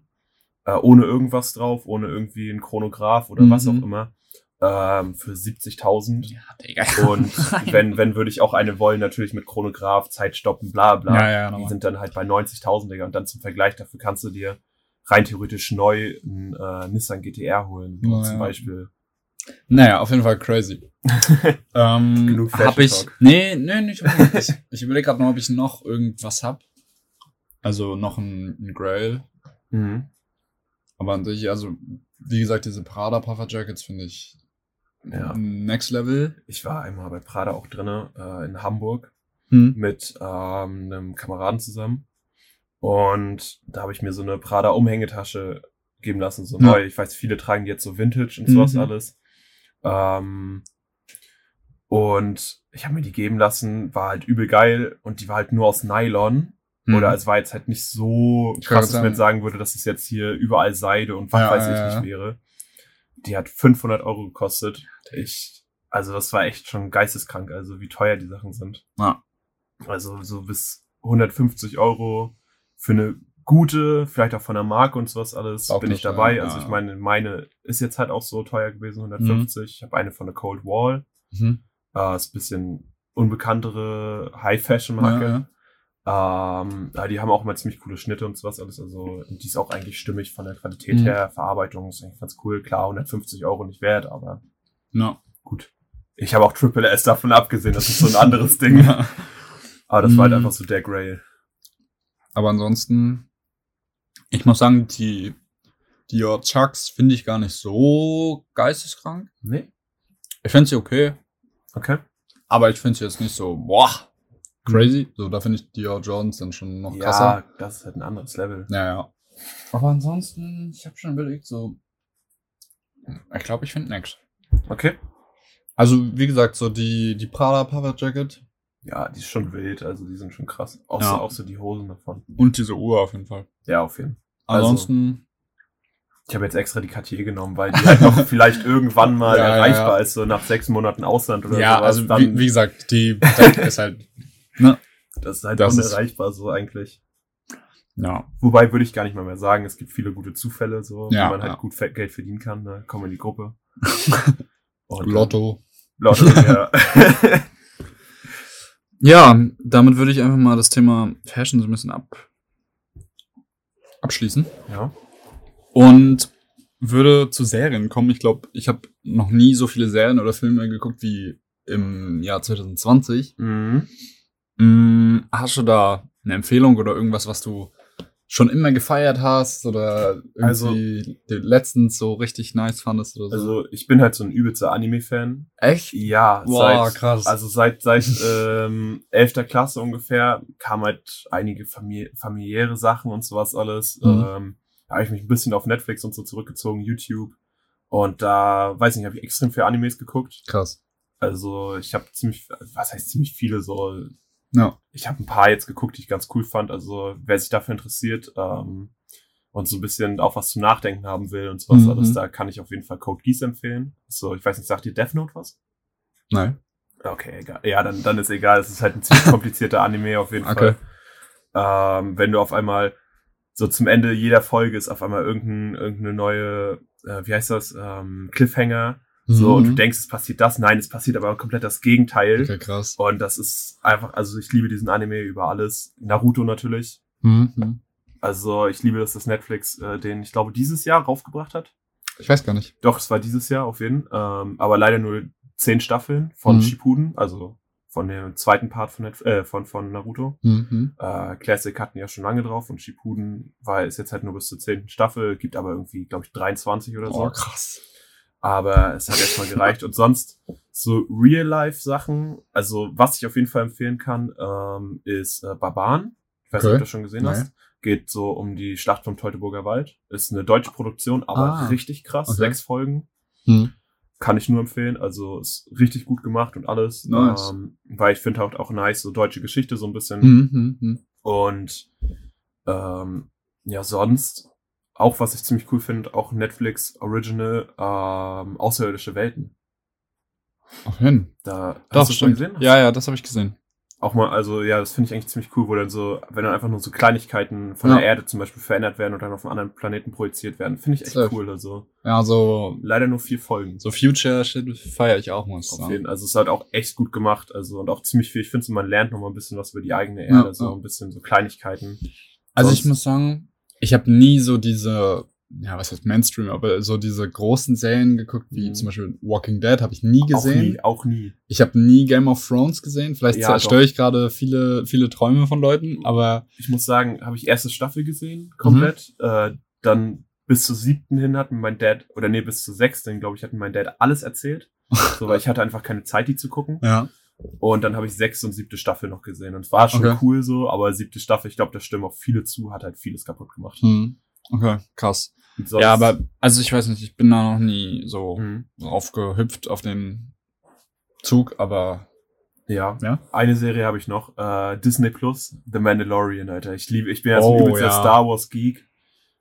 äh, ohne irgendwas drauf, ohne irgendwie ein Chronograph oder was auch Mhm. immer. Ähm, für 70.000. ja, Digga. Und wenn, wenn würde ich auch eine wollen, natürlich mit Chronograph, Zeit stoppen, bla bla. Ja, ja, die sind dann halt bei 90.000, Digga. Und dann zum Vergleich, dafür kannst du dir rein theoretisch neu ein äh, Nissan GTR holen, so Ja, zum ja. Beispiel. Naja, auf jeden Fall crazy. ähm, Genug Fashion hab ich, Talk. nee, nee, nicht unbedingt. ich, ich überlege gerade noch, ob ich noch irgendwas hab. Also noch ein, ein Grail. Mhm. Aber an sich, also, wie gesagt, diese Prada Puffer Jackets finde ich Ja. next level. Ich war einmal bei Prada auch drinne äh, in Hamburg Hm. mit ähm, einem Kameraden zusammen. Und da habe ich mir so eine Prada Umhängetasche geben lassen, so Ja. neu. Ich weiß, viele tragen die jetzt so Vintage und sowas Mhm. alles. Ähm, und ich habe mir die geben lassen, war halt übel geil und die war halt nur aus Nylon. Hm. Oder es war jetzt halt nicht so krass, dass man jetzt sagen- würde, dass es jetzt hier überall Seide und was Ja, weiß ich ja. nicht wäre. Die hat 500 Euro gekostet. Ich, also das war echt schon geisteskrank, also wie teuer die Sachen sind. Ja. Also so bis 150 Euro für eine gute, vielleicht auch von der Marke und sowas alles, Auch bin ich dabei. teuer, Also ja. ich meine, meine ist jetzt halt auch so teuer gewesen, 150. Ich habe eine von der Cold Wall. Mhm. Äh, ist ein bisschen unbekanntere High-Fashion-Marke. ja. Ähm, ja, die haben auch immer ziemlich coole Schnitte und sowas alles. Also, die ist auch eigentlich stimmig von der Qualität Mhm. her. Verarbeitung ist eigentlich ganz cool. Klar, 150 Euro nicht wert, aber Ja. gut. Ich habe auch Triple S davon abgesehen. Das ist so ein anderes Ding. Aber das war halt Mhm. einfach so der Grail. Aber ansonsten, ich muss sagen, die Dior Chucks finde ich gar nicht so geisteskrank. Nee? Ich finde sie okay, Okay. aber ich finde sie jetzt nicht so, boah, crazy. So, da finde ich Dior Jordans dann schon noch krasser. Ja, das ist halt ein anderes Level. Ja, ja. Aber ansonsten, ich habe schon überlegt, so, ich glaube, ich finde nix. Okay. Also, wie gesagt, so die, die Prada Power Jacket Ja, die ist schon wild. Also, die sind schon krass. Auch, Ja. so, auch so die Hosen davon. und diese Uhr auf jeden Fall. Ja, auf jeden Fall. Also- Ansonsten, Ich habe jetzt extra die Cartier genommen, weil die halt noch vielleicht irgendwann mal Ja, erreichbar ja. ist, so nach sechs Monaten Ausland oder ja, sowas. also dann, wie, wie gesagt, die ist halt, ne? das ist halt das ist- unerreichbar so eigentlich. Ja. Wobei würde ich gar nicht mal mehr sagen, es gibt viele gute Zufälle, so, Ja, wo man halt gut Geld verdienen kann. Ne? Komm in die Gruppe. Lotto. Lotto, ja. Ja, damit würde ich einfach mal das Thema Fashion so ein bisschen ab abschließen ja. und würde zu Serien kommen. Ich glaube, ich habe noch nie so viele Serien oder Filme geguckt wie im Jahr 2020. Mhm. Mm, hast du da eine Empfehlung oder irgendwas, was du schon immer gefeiert hast oder irgendwie Also- letztens so richtig nice fandest oder so? Also ich bin halt so ein übelster Anime-Fan. echt? Ja, Boah, seit, krass. also seit seit ähm, 11. Klasse ungefähr kamen halt einige famili familiäre Sachen und sowas alles. Mhm. Ähm, da habe ich mich ein bisschen auf Netflix und so zurückgezogen, YouTube. Und da, weiß nicht, habe ich extrem viele Animes geguckt. Krass. Also ich habe ziemlich, was heißt ziemlich viele so. Ja. Ich habe ein paar jetzt geguckt, die ich ganz cool fand. Also wer sich dafür interessiert ähm, und so ein bisschen auch was zum Nachdenken haben will und sowas Mhm. alles, da kann ich auf jeden Fall Code Geass empfehlen. So, ich weiß nicht, sagt dir Death Note was? Nein. Okay, egal. Ja, dann, dann ist egal. Es ist halt ein ziemlich komplizierter Anime auf jeden Okay. Fall. Ähm, wenn du auf einmal so zum Ende jeder Folge ist auf einmal irgendein, irgendeine neue, äh, wie heißt das, ähm, Cliffhanger. So, und du Mhm. denkst, es passiert das. Nein, es passiert aber komplett das Gegenteil. Okay, krass. Und das ist einfach, also ich liebe diesen Anime über alles. Naruto natürlich. Mhm. Also ich liebe, dass das Netflix äh, den, ich glaube, dieses Jahr raufgebracht hat. Ich weiß gar nicht. Doch, es war dieses Jahr auf jeden ähm, aber leider nur zehn Staffeln von Mhm. Shippuden, also von dem zweiten Part von, Netf äh, von, von Naruto. Mhm. Äh, Classic hatten ja schon lange drauf und Shippuden war ist jetzt halt nur bis zur zehnten Staffel, gibt aber irgendwie, glaube ich, 23 oder so. Oh, krass. Aber es hat erstmal gereicht. Und sonst so Real-Life-Sachen, also was ich auf jeden Fall empfehlen kann, ähm, ist äh, Barbaren. Ich weiß nicht, Okay. ob du das schon gesehen Nee. hast. Geht so um die Schlacht vom Teutoburger Wald. Ist eine deutsche Produktion, aber Ah. richtig krass. Okay. Sechs Folgen. Hm. Kann ich nur empfehlen. Also ist richtig gut gemacht und alles. Nice. Ähm, weil ich finde auch, auch nice, so deutsche Geschichte so ein bisschen. Hm, hm, hm. Und ähm, ja, sonst, auch was ich ziemlich cool finde, auch Netflix Original ähm, Außerirdische Welten. Auf hin. Da Doch, hast du schon gesehen? Ja, ja, das habe ich gesehen. Auch mal, also ja, das finde ich eigentlich ziemlich cool, wo dann so, wenn dann einfach nur so Kleinigkeiten von Ja. der Erde zum Beispiel verändert werden und dann auf einen anderen Planeten projiziert werden. Finde ich echt Safe. cool. Also Ja, so, leider nur vier Folgen. so Future-Shit feiere ich auch, muss ich Auf sagen. jeden, also es ist halt auch echt gut gemacht, also und auch ziemlich viel. Ich finde, so, man lernt noch mal ein bisschen was über die eigene Ja, Erde, so ja. ein bisschen so Kleinigkeiten. Also Sonst- ich muss sagen, ich habe nie so diese, ja, was heißt Mainstream, aber so diese großen Serien geguckt, wie Mhm. zum Beispiel Walking Dead, habe ich nie Auch gesehen. nie, auch nie. Ich habe nie Game of Thrones gesehen. Vielleicht Ja, zerstöre ich gerade viele, viele Träume von Leuten, aber ich muss sagen, habe ich erste Staffel gesehen, komplett. Äh, dann bis zur siebten hin hat mir mein Dad, oder nee, bis zur sechsten, glaube ich, hat mir mein Dad alles erzählt. so, weil ich hatte einfach keine Zeit, die zu gucken. ja. Und dann habe ich sechste und siebte Staffel noch gesehen. Und es war schon Okay. cool so, aber siebte Staffel, ich glaube, da stimmen auch viele zu, hat halt vieles kaputt gemacht. Hm. Okay, krass. Ja, aber, also ich weiß nicht, ich bin da noch nie so Mhm. aufgehüpft auf den Zug, aber Ja. Ja? Eine Serie habe ich noch. Äh, Disney Plus, The Mandalorian, Alter. Ich liebe, ich bin ja so Oh, ein übelster ja. Star Wars Geek.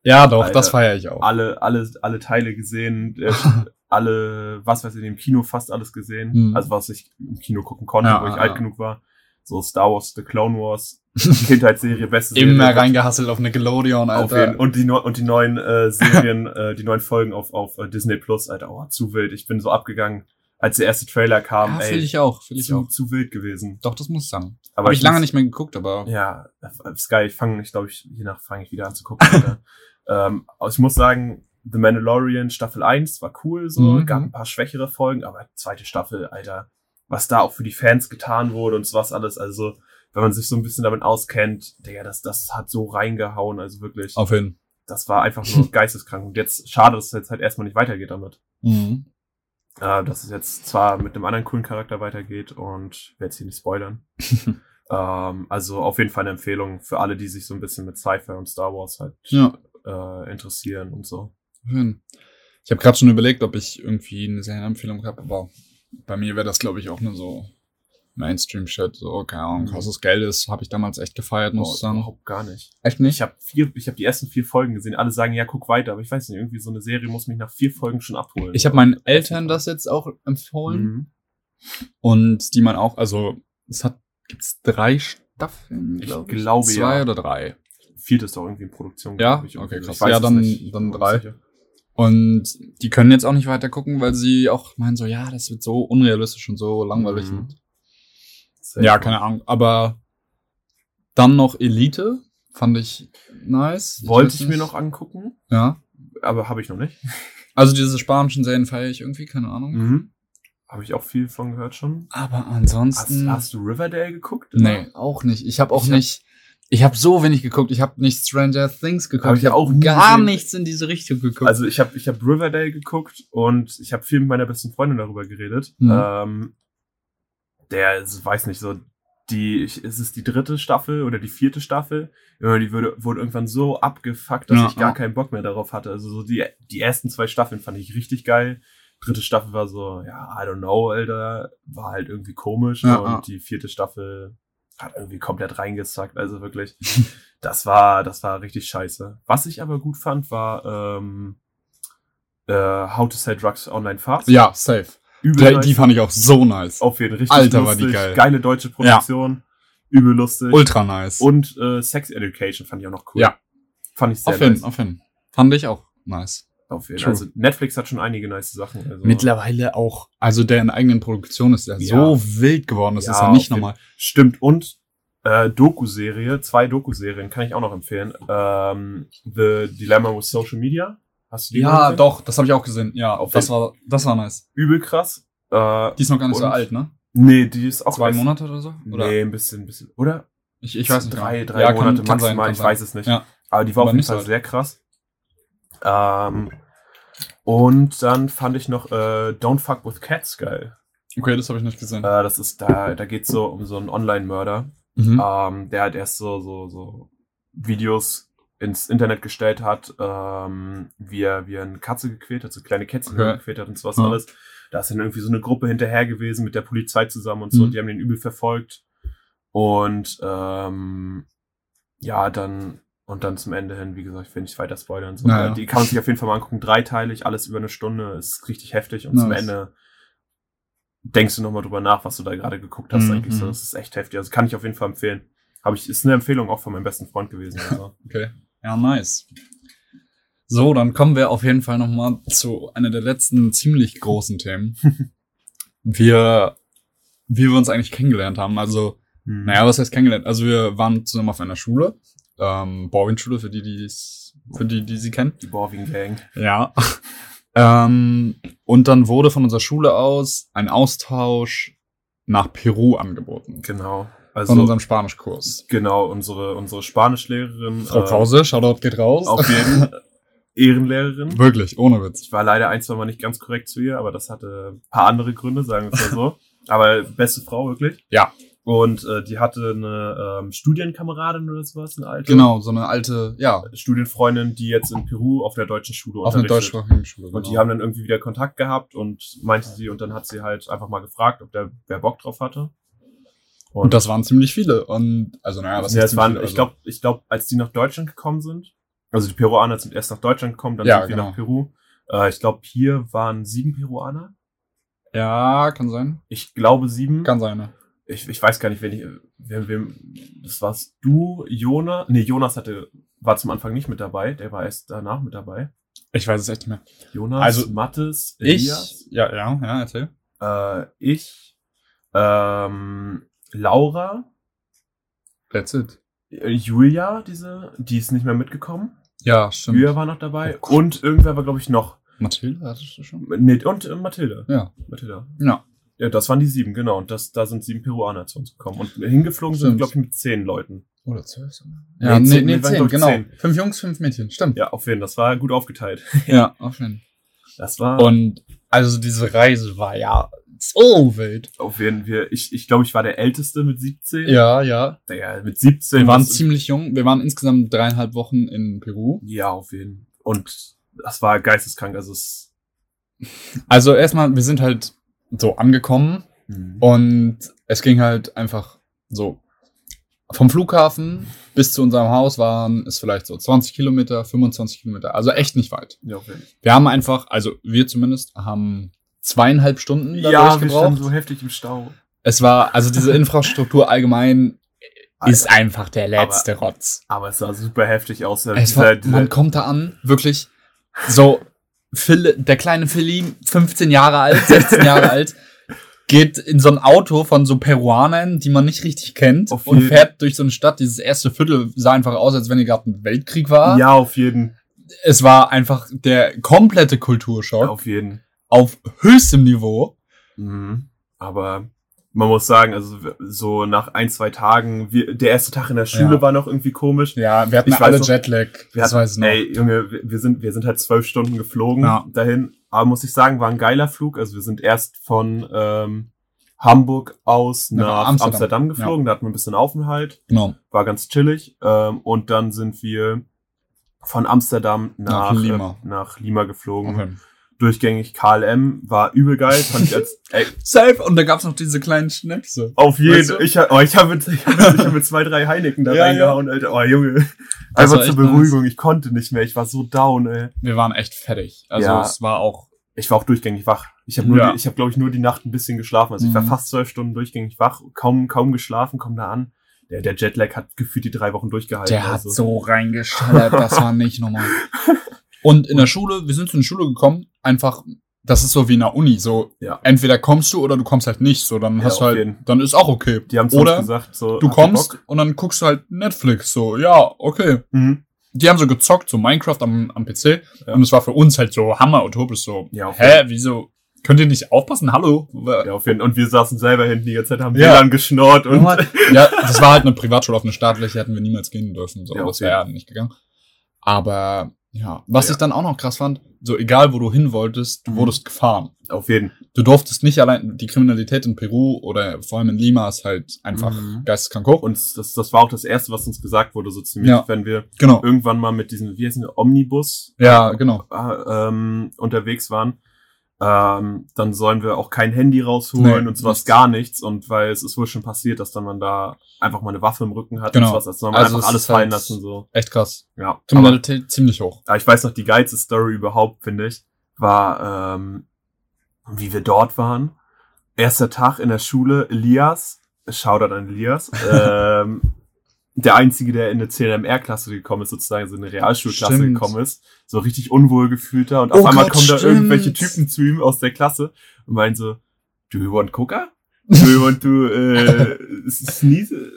ja, doch, Alter. das feiere ich auch. Alle, alle, alle Teile gesehen, alle, was weiß ich, im Kino fast alles gesehen. Mhm. Also was ich im Kino gucken konnte, Ja, wo ich ja, alt genug war. So Star Wars, The Clone Wars, Kindheitsserie, beste Serie. Immer reingehasselt auf Nickelodeon, Auf Alter. jeden, und die und die neuen äh, Serien, äh, die neuen Folgen auf auf äh, Disney Plus, Alter, oh, zu wild. Ich bin so abgegangen, als der erste Trailer kam. ja, ey, fühle ich auch, fühle ich zu, auch. zu wild gewesen. Doch, das muss ich sagen. Aber Habe ich lange muss- nicht mehr geguckt, aber Ja, Sky, ich fange, ich glaube, ich, je nach fange ich wieder an zu gucken. Ähm, aber ich muss sagen, The Mandalorian Staffel 1 war cool, so, Mhm. gab ein paar schwächere Folgen, aber zweite Staffel, Alter, was da auch für die Fans getan wurde und was alles, also, wenn man sich so ein bisschen damit auskennt, Digga, das, das hat so reingehauen, also wirklich, auf hin. das war einfach nur geisteskrank. Und jetzt, schade, dass es jetzt halt erstmal nicht weitergeht damit. Mhm. Äh, dass es jetzt zwar mit einem anderen coolen Charakter weitergeht und werde jetzt hier nicht spoilern. ähm, also auf jeden Fall eine Empfehlung für alle, die sich so ein bisschen mit Sci-Fi und Star Wars halt Ja, äh, interessieren und so. Auf hin. Ich habe gerade schon überlegt, ob ich irgendwie eine Serienempfehlung habe, aber bei mir wäre das, glaube ich, auch nur so Mainstream-Shit. So, keine Ahnung, Mhm. Haus des Geldes habe ich damals echt gefeiert, muss ich sagen. überhaupt gar nicht. Echt nicht? Ich habe vier, ich habe die ersten vier Folgen gesehen. Alle sagen, ja, guck weiter, aber ich weiß nicht, irgendwie so eine Serie muss mich nach vier Folgen schon abholen. Ich habe meinen Eltern das jetzt auch empfohlen Mhm. und die man auch, also es hat, gibt's drei Staffeln, Ich glaub glaube, Zwei ja. oder drei. Vierte ist doch irgendwie in Produktion. Ja? ich, Okay, krass. Ja, dann- dann drei. sicher. Und die können jetzt auch nicht weiter gucken, weil sie auch meinen so, ja, das wird so unrealistisch und so langweilig. Mhm. Ja, keine Ahnung. Aber dann noch Elite, fand ich nice. Wollte weiß ich mir noch angucken, Ja. aber habe ich noch nicht. Also diese spanischen Serien feiere ich irgendwie, keine Ahnung. Mhm. Habe ich auch viel von gehört schon. Aber Hast, ansonsten. hast du Riverdale geguckt? nee, auch nicht. Ich habe auch Ich nicht. Ich habe so wenig geguckt. Ich habe nicht Stranger Things geguckt. Hab ich habe auch gar gesehen. nichts in diese Richtung geguckt. Also ich habe ich hab Riverdale geguckt und ich habe viel mit meiner besten Freundin darüber geredet. Mhm. Ähm, der, ist, weiß nicht, so die, ich, ist es die dritte Staffel oder die vierte Staffel? Die wurde, wurde irgendwann so abgefuckt, dass Ja, ich gar ja. keinen Bock mehr darauf hatte. Also so die, die ersten zwei Staffeln fand ich richtig geil. Dritte Staffel war so, ja, I don't know, Alter, war halt irgendwie komisch. Ja, und ja. die vierte Staffel hat irgendwie komplett reingesackt. Also wirklich, das war, das war richtig scheiße. Was ich aber gut fand, war ähm, äh, How to Sell Drugs Online Fast. ja, safe. Übel Die, nice. die fand ich auch so nice. Auf jeden richtig Alter, war lustig. die geil. Geile deutsche Produktion. Übel lustig. Ultra nice. Und äh, Sex Education fand ich auch noch cool. Ja. Fand ich sehr auf jeden, nice. auf jeden. Fand ich auch nice. Auf jeden. True. Also Netflix hat schon einige nice Sachen. Also, Mittlerweile auch, also der in eigenen Produktion ist ja, so wild geworden, das Ja, ist ja nicht normal. Stimmt. Und äh, Doku-Serie, zwei Doku-Serien kann ich auch noch empfehlen. Ähm, The Dilemma with Social Media. Hast du die Ja, doch, das habe ich auch gesehen. Ja, Auf das war, das war nice. Übel krass. Äh, Die ist noch gar nicht so alt, ne? nee, die ist auch Zwei erst- Monate oder so? Oder? Nee, ein bisschen, ein bisschen. Oder? Ich, ich weiß nicht. Drei, drei ja, Monate kann, kann maximal, sein, kann ich sein. weiß es nicht. Ja. Aber die war Aber auf jeden so Fall sehr krass. Ähm, Und dann fand ich noch äh, Don't Fuck with Cats geil. Okay, das habe ich nicht gesehen. Äh, das ist da, da geht's so um so einen Online-Mörder. Mhm. ähm, der halt erst so, so, so Videos ins Internet gestellt hat, ähm, wie er, wie er eine Katze gequält hat, so kleine Kätzchen Okay. gequält hat und sowas Ja. alles. Da ist dann irgendwie so eine Gruppe hinterher gewesen mit der Polizei zusammen und so, Mhm. und die haben den übel verfolgt. Und ähm, ja, dann und dann zum Ende hin, wie gesagt, ich will nicht weiter spoilern. So. Naja. Die kann man sich auf jeden Fall mal angucken. Dreiteilig, alles über eine Stunde, ist richtig heftig. Und zum Nice. Ende denkst du nochmal drüber nach, was du da gerade geguckt hast. Mhm, Eigentlich so. mhm. Das ist echt heftig. Also kann ich auf jeden Fall empfehlen. Habe ich, ist eine Empfehlung auch von meinem besten Freund gewesen. Also. Okay. Ja, nice. So, dann kommen wir auf jeden Fall noch mal zu einer der letzten ziemlich großen Themen. wir, wie wir uns eigentlich kennengelernt haben. Also, Hm. naja, was heißt kennengelernt? Also, wir waren zusammen auf einer Schule, ähm, Borwin-Schule, für die, die für die, die sie kennen. Die Borwin Gang. Ja. ähm, und dann wurde von unserer Schule aus ein Austausch nach Peru angeboten. Genau. Von Also, unserem Spanischkurs. genau, unsere, unsere Spanischlehrerin. Frau äh, Krause, Shoutout geht raus. Auf jeden Ehrenlehrerin. Wirklich, ohne Witz. Ich war leider ein, zwei Mal nicht ganz korrekt zu ihr, aber das hatte ein paar andere Gründe, sagen wir es mal so. aber beste Frau, wirklich. Ja. Und äh, die hatte eine ähm, Studienkameradin oder sowas, eine alte. Genau, so eine alte, ja, Studienfreundin, die jetzt in Peru auf der deutschen Schule auf einer unterrichtet. deutschsprachigen Schule. Und die genau. haben dann irgendwie wieder Kontakt gehabt und meinte sie, und dann hat sie halt einfach mal gefragt, ob der wer Bock drauf hatte. Und das waren ziemlich viele. Und, also, naja, was ja, es waren, ziemlich ich viele? glaube, ich glaube, als die nach Deutschland gekommen sind, also die Peruaner sind erst nach Deutschland gekommen, dann Ja, sind wir genau. nach Peru. Äh, ich glaube, hier waren sieben Peruaner. Also, ja, kann sein. Ich glaube sieben. Kann sein, ne? Ich, ich weiß gar nicht, wen ich, wer, wem, das warst du, Jonas. Nee, Jonas hatte, war zum Anfang nicht mit dabei, der war erst danach mit dabei. Ich weiß es echt nicht mehr. Jonas, Also, Mattes, Ich, ja, ja, ja, erzähl. äh, ich, ähm, Laura, That's it. äh, Julia, diese, die ist nicht mehr mitgekommen. Ja, stimmt. Julia war noch dabei. Oh und irgendwer war, glaube ich, noch. Mathilde hattest du schon? Nee, und äh, Mathilde. Ja. Mathilda. Ja. Ja, das waren die sieben, genau. Und das, da sind sieben Peruaner zu uns gekommen. Und hingeflogen sind, Stimmt. glaube ich, mit zehn Leuten. Oder zwölf sogar. Nee, Ja, nee, zehn, nee, waren, zehn, genau. zehn. Fünf Jungs, fünf Mädchen, stimmt. Ja, auf jeden Fall. Das war gut aufgeteilt. Ja, auf jeden Fall. Das war Und, also, diese Reise war ja so wild. auf jeden Fall. Ich, ich glaube, ich war der Älteste mit 17. Ja, ja. Ja, mit 17. Wir waren ziemlich jung. Wir waren insgesamt dreieinhalb Wochen in Peru. Ja, auf jeden Fall. Und das war geisteskrank. Also es. Also erstmal, wir sind halt so angekommen Mhm. und es ging halt einfach so vom Flughafen bis zu unserem Haus waren es vielleicht so 20 Kilometer, 25 Kilometer, also echt nicht weit. Ja, Fall. Wir haben einfach, also wir zumindest, haben zweieinhalb Stunden dadurch Ja, wir gebraucht. standen so heftig im Stau. Es war, also diese Infrastruktur allgemein ist Alter. einfach der letzte Rotz. Aber es sah super heftig aus. Es war, man kommt da an, wirklich so, Phil, der kleine Philly, 15 Jahre alt, 16 Jahre alt, geht in so ein Auto von so Peruanern, die man nicht richtig kennt, Auf und jeden- fährt durch so eine Stadt. Dieses erste Viertel sah einfach aus, als wenn hier gerade ein Weltkrieg war. ja, auf jeden. Es war einfach der komplette Kulturschock Auf jeden. auf höchstem Niveau. Mhm. Aber man muss sagen, also so nach ein, zwei Tagen, wir, der erste Tag in der Schule Ja. war noch irgendwie komisch. Ja, wir hatten Ich alle noch- Jetlag. Wir das hatten, weiß ich noch. Ey, Junge, wir, wir sind, wir sind halt zwölf Stunden geflogen Ja. dahin. Aber muss ich sagen, war ein geiler Flug. Also wir sind erst von ähm, Hamburg aus Nach nach Amsterdam. Amsterdam, geflogen. Da hatten wir ein bisschen Aufenthalt. Genau. War ganz chillig. Ähm, und dann sind wir von Amsterdam nach, Nach Lima. Äh, nach Lima geflogen. Okay. Durchgängig KLM. War übel geil. Fand ich als, ey, Safe. Und da gab's noch diese kleinen Schnäpse. Auf jeden Weißt du? Ich, oh, ich habe mit, ich hab ich hab mit zwei, drei Heineken da Ja, reingehauen, Alter. Oh, Junge. Das Einfach zur Beruhigung. Ich konnte nicht mehr. Ich war so down, ey. Wir waren echt fertig. Also Ja. es war auch Ich war auch durchgängig wach. Ich habe nur, Ja. die, ich habe glaube ich nur die Nacht ein bisschen geschlafen. Also ich war Mhm. fast zwölf Stunden durchgängig wach, kaum, kaum geschlafen, komm da an. Der, der Jetlag hat gefühlt die drei Wochen durchgehalten. Der hat also. so reingeschallert, das war nicht normal. Und in der Schule, wir sind zu einer Schule gekommen, einfach, das ist so wie in der Uni, so, Ja. entweder kommst du oder du kommst halt nicht, so, dann Ja, hast du halt, jeden. dann ist auch okay. Die haben Oder gesagt, so. Du kommst und dann guckst du halt Netflix, so, ja, okay. Mhm. Die haben so gezockt, so Minecraft am, am PC, Ja. und es war für uns halt so hammer-utopisch, so, Ja, hä, wieso, könnt ihr nicht aufpassen, hallo? Ja, auf jeden Fall. Und wir saßen selber hinten die ganze Zeit, haben Ja. WLAN geschnort und. ja, das war halt eine Privatschule auf eine staatliche, hätten wir niemals gehen dürfen. So. Ja, das auf wäre ja jeden nicht gegangen. Aber Ja. Was Ja. ich dann auch noch krass fand, so egal wo du hin wolltest, du Mhm. wurdest gefahren. Auf jeden. Du durftest nicht allein, die Kriminalität in Peru oder vor allem in Lima ist halt einfach Mhm. geisteskrank hoch. Und das, das war auch das Erste, was uns gesagt wurde, so ziemlich, Ja. wenn wir Genau. irgendwann mal mit diesem, wie heißen die, Omnibus Ja, genau. äh, ähm, unterwegs waren, ähm, dann sollen wir auch kein Handy rausholen Nee, und sowas nichts. gar nichts. Und weil es ist wohl schon passiert, dass dann man da einfach mal eine Waffe im Rücken hat Genau. und sowas. Also soll man Also einfach es alles halt- fallen lassen. so. Echt krass. Ja. Kriminalität ziemlich hoch. aber ich weiß noch, die geilste Story überhaupt, finde ich, war, ähm, wie wir dort waren. Erster Tag in der Schule, Elias, Shoutout an Elias, ähm, der Einzige, der in eine CNMR-Klasse gekommen ist, sozusagen so in eine Realschulklasse Stimmt. gekommen ist, so richtig unwohlgefühlter und Oh auf einmal Gott, kommen da stimmt. irgendwelche Typen zu ihm aus der Klasse und meinen so, do you want Coca? Do you want to äh, sneeze?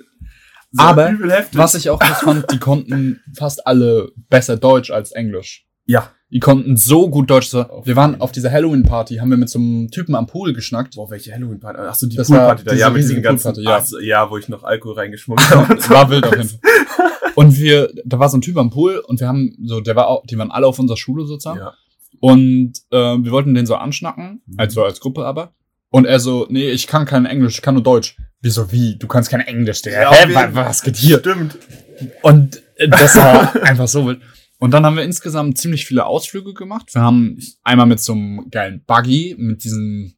So Aber. Was ich auch krass fand, die konnten fast alle besser Deutsch als Englisch. ja, Die konnten so gut Deutsch. So. Wir waren auf dieser Halloween-Party, haben wir mit so einem Typen am Pool geschnackt. boah, welche Halloween-Party? Ach so, die Das war Poolparty da, ja, mit diesen ganzen, ja. Ach ja, wo ich noch Alkohol reingeschmuggelt habe. War wild auf jeden Fall. Und wir, da war so ein Typ am Pool und wir haben so, der war auch, die waren alle auf unserer Schule sozusagen. Ja. Und äh, wir wollten den so anschnacken, Mhm. also als Gruppe aber. Und er so, nee, ich kann kein Englisch, ich kann nur Deutsch. Wieso, wie? Du kannst kein Englisch, Digga. Ja, Hä, was geht hier? Stimmt. Und äh, das war einfach so wild. Und dann haben wir insgesamt ziemlich viele Ausflüge gemacht. Wir haben einmal mit so einem geilen Buggy, mit diesem,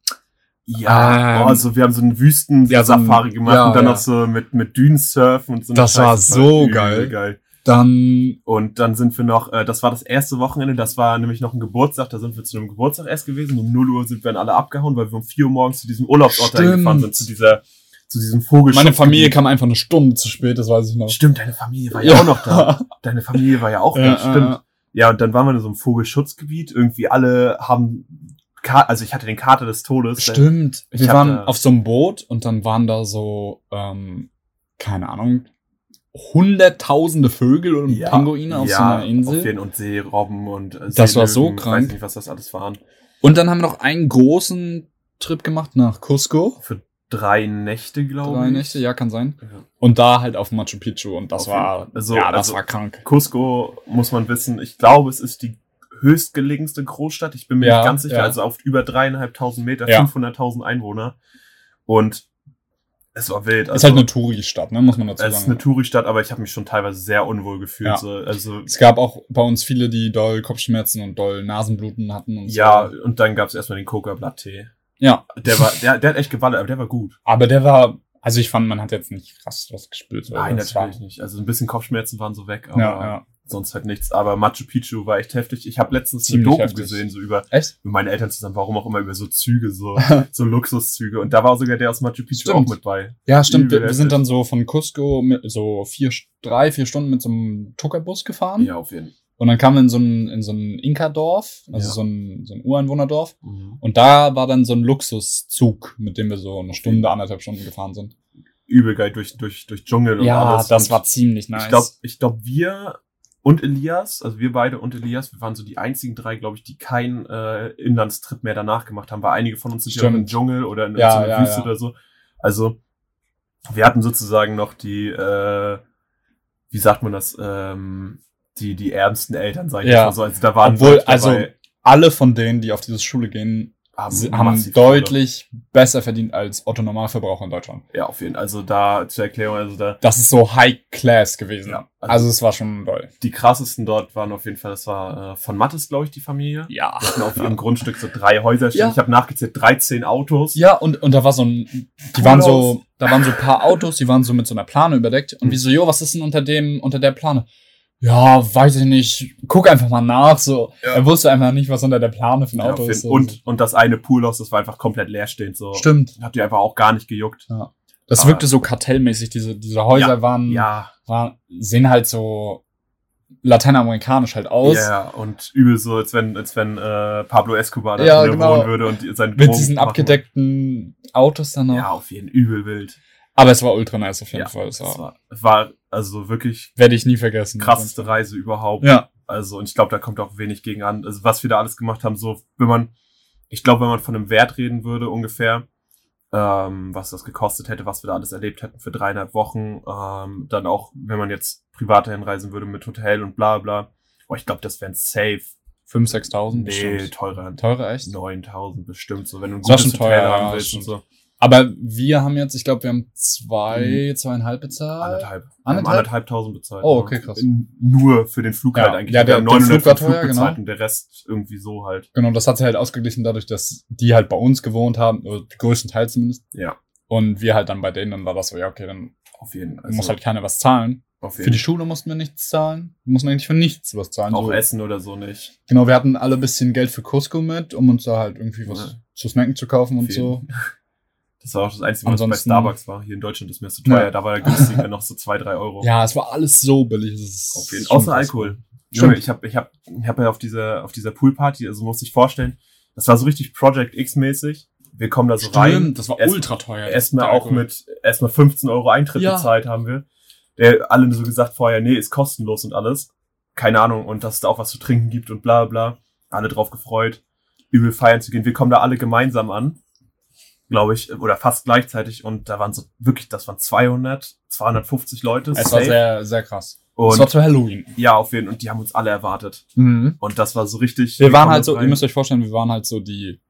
Ja, Ähm, also wir haben so einen Wüsten-Safari Ja, so gemacht ja, und dann ja. noch so mit, mit Dünensurfen und so. Das war so übel geil. geil. dann, Und dann sind wir noch, äh, das war das erste Wochenende, das war nämlich noch ein Geburtstag, da sind wir zu einem Geburtstag erst gewesen. Um 0 Uhr sind wir dann alle abgehauen, weil wir um 4 Uhr morgens zu diesem Urlaubsort eingefahren sind, zu dieser, zu diesem Vogel. meine Familie kam einfach eine Stunde zu spät, das weiß ich noch. Stimmt, deine Familie war ja, auch noch da. Deine Familie war ja auch Ja, da, stimmt. Ja, und dann waren wir in so einem Vogelschutzgebiet. Irgendwie alle haben, Ka also ich hatte den Kater des Todes. Stimmt. Ich Wir waren auf so einem Boot und dann waren da so, ähm, keine Ahnung, hunderttausende Vögel und Ja, Pinguine auf ja, so einer Auf Insel. jeden, und Seerobben und äh, Das war so krank. Weiß nicht, was das alles waren. Und dann haben wir noch einen großen Trip gemacht nach Cusco. Für drei Nächte, glaube ich. Drei Nächte, ja, kann sein. Ja. Und da halt auf Machu Picchu und das Auf war. Also- ja, das also- war krank. Cusco muss man wissen, ich glaube, es ist die höchstgelegenste Großstadt. Ich bin mir Ja, nicht ganz sicher. ja. Also auf über dreieinhalbtausend Meter, Ja. 500.000 Einwohner. Und es war wild. Also, ist halt eine Touri-Stadt, ne, muss man dazu es ist sagen. eine Touristadt, aber ich habe mich schon teilweise sehr unwohl gefühlt. Ja. So, also es gab auch bei uns viele, die doll Kopfschmerzen und doll Nasenbluten hatten und ja, so. und dann gab es erstmal den Coca-Blatt-Tee. Ja, Der war, der, der hat echt gewallet, aber der war gut. aber der war, also ich fand, man hat jetzt nicht krass was gespürt. Nein, Das natürlich nicht. Also ein bisschen Kopfschmerzen waren so weg, aber Ja, ja. sonst halt nichts. Aber Machu Picchu war echt heftig. Ich habe letztens Ziemlich eine Doku gesehen, so über Echt? mit meinen Eltern zusammen, warum auch immer, über so Züge, so, so Luxuszüge. Und da war sogar der aus Machu Picchu Stimmt. auch mit bei. Ja, stimmt. Wir, wir sind dann so von Cusco mit so vier, drei, vier Stunden mit so einem Tuckerbus gefahren. Ja, auf jeden Fall. Und dann kamen wir in so ein, in so ein Inka-Dorf, also Ja. so ein, so ein Ureinwohnerdorf. Und da war dann so ein Luxuszug, mit dem wir so eine Stunde, anderthalb Stunden gefahren sind. Übel geil durch, durch, durch Dschungel und Ja, alles. das und war ziemlich nice. Ich glaube, ich glaub, wir und Elias, also wir beide und Elias, wir waren so die einzigen drei, glaube ich, die keinen äh, Inlandstrip mehr danach gemacht haben, weil einige von uns sind ja im. Dschungel oder in Ja, so einer ja, Wüste ja. oder so. Also wir hatten sozusagen noch die, äh, wie sagt man das, ähm, die, die ärmsten Eltern, sag ich Ja. mal so. Also da waren Obwohl, also, Alle von denen, die auf diese Schule gehen, haben, sie- haben massiv deutlich besser verdient als Otto Normalverbraucher in Deutschland. Ja, auf jeden Fall. Also da zur Erklärung, also da Das ist so High Class gewesen. Ja, also- also, es war schon doll. die krassesten dort waren auf jeden Fall, das war äh, von Mattes, glaube ich, die Familie. Ja. Die hatten auf ihrem Grundstück so drei Häuser stehen. Ja. Ich habe nachgezählt, 13 Autos. Ja, und, und da war so ein, die waren so, da waren so ein paar Autos, die waren so mit so einer Plane überdeckt. Und Mhm. wie so, jo, was ist denn unter dem, unter der Plane? Ja, weiß ich nicht. Guck einfach mal nach, so. Ja. Er wusste einfach nicht, was unter der Plane für ein Ja, Auto auf ist. und, und das eine Poolhaus, das war einfach komplett leerstehend. So. Stimmt. Hat die einfach auch gar nicht gejuckt. Das Aber- wirkte so kartellmäßig. Diese, diese Häuser waren, Ja, waren, sehen halt so lateinamerikanisch halt aus. ja, und übel so, als wenn, als wenn äh, Pablo Escobar da Ja, genau. wohnen würde und seine Mit Drogen diesen abgedeckten Autos dann noch. Ja, auf jeden übel wild. Aber es war ultra nice auf jeden Ja, Fall. Es war, war, also wirklich werde ich nie vergessen. krasseste Reise überhaupt. Ja. Also, und ich glaube, da kommt auch wenig gegen an. Also, was wir da alles gemacht haben, so, wenn man, ich glaube, wenn man von einem Wert reden würde, ungefähr, ähm, was das gekostet hätte, was wir da alles erlebt hätten für dreieinhalb Wochen, ähm, dann auch, wenn man jetzt privat dahin reisen würde mit Hotel und bla bla, Boah, ich glaube, das wären safe. 5.000, 6.000 Nee, bestimmt. teurer. Teurer, echt? 9000 bestimmt, so wenn du ein Das gutes Hotel teuer, haben ja, willst und stimmt. so. Aber wir haben jetzt, ich glaube, wir haben zwei, zweieinhalb bezahlt. Anderthalb. Wir haben Anderthalb? anderthalbtausend bezahlt. Oh, okay, krass. Nur für den Flug Ja. halt eigentlich. Ja, Wir der- haben der 900 Flug war für teuer, bezahlt genau. und der Rest irgendwie so halt. Genau, das hat sich halt ausgeglichen dadurch, dass die halt bei uns gewohnt haben, oder größtenteils zumindest. Ja, Und wir halt dann bei denen, dann war das so, ja, okay, dann auf jeden Fall. muss halt keiner was zahlen. auf Für jeden die Schule mussten wir nichts zahlen. Wir mussten eigentlich für nichts was zahlen. Auch so. Essen oder so nicht. Genau, wir hatten alle ein bisschen Geld für Cusco mit, um uns da halt irgendwie was Ja. zu snacken zu kaufen und so. Das war auch das Einzige, was bei Starbucks war. Hier in Deutschland ist mir so teuer. Ja. Da war der günstiger noch so zwei, drei Euro. Ja, es war alles so billig. Auf jeden Außer. Alkohol. Junge, ich habe ich hab, ich hab ja auf dieser, auf dieser Poolparty, also musst dich vorstellen, das war so richtig Project X-mäßig. Wir kommen da so rein. Stimmt, das war Erst- ultra teuer. Erstmal auch mit, erstmal 15 Euro Eintritt Ja. bezahlt haben wir. Der alle so gesagt vorher, nee, ist kostenlos und alles. Keine Ahnung, und dass es da auch was zu trinken gibt und bla bla. Alle drauf gefreut, übel feiern zu gehen. Wir kommen da alle gemeinsam an, glaube ich, oder fast gleichzeitig. Und da waren so wirklich, das waren 200, 250 Leute. Es war safe. sehr, sehr krass. es war und zu Halloween. ja, auf jeden Fall. Und die haben uns alle erwartet. Mhm. Und das war so richtig. Wir waren halt so, rein. ihr müsst euch vorstellen, wir waren halt so die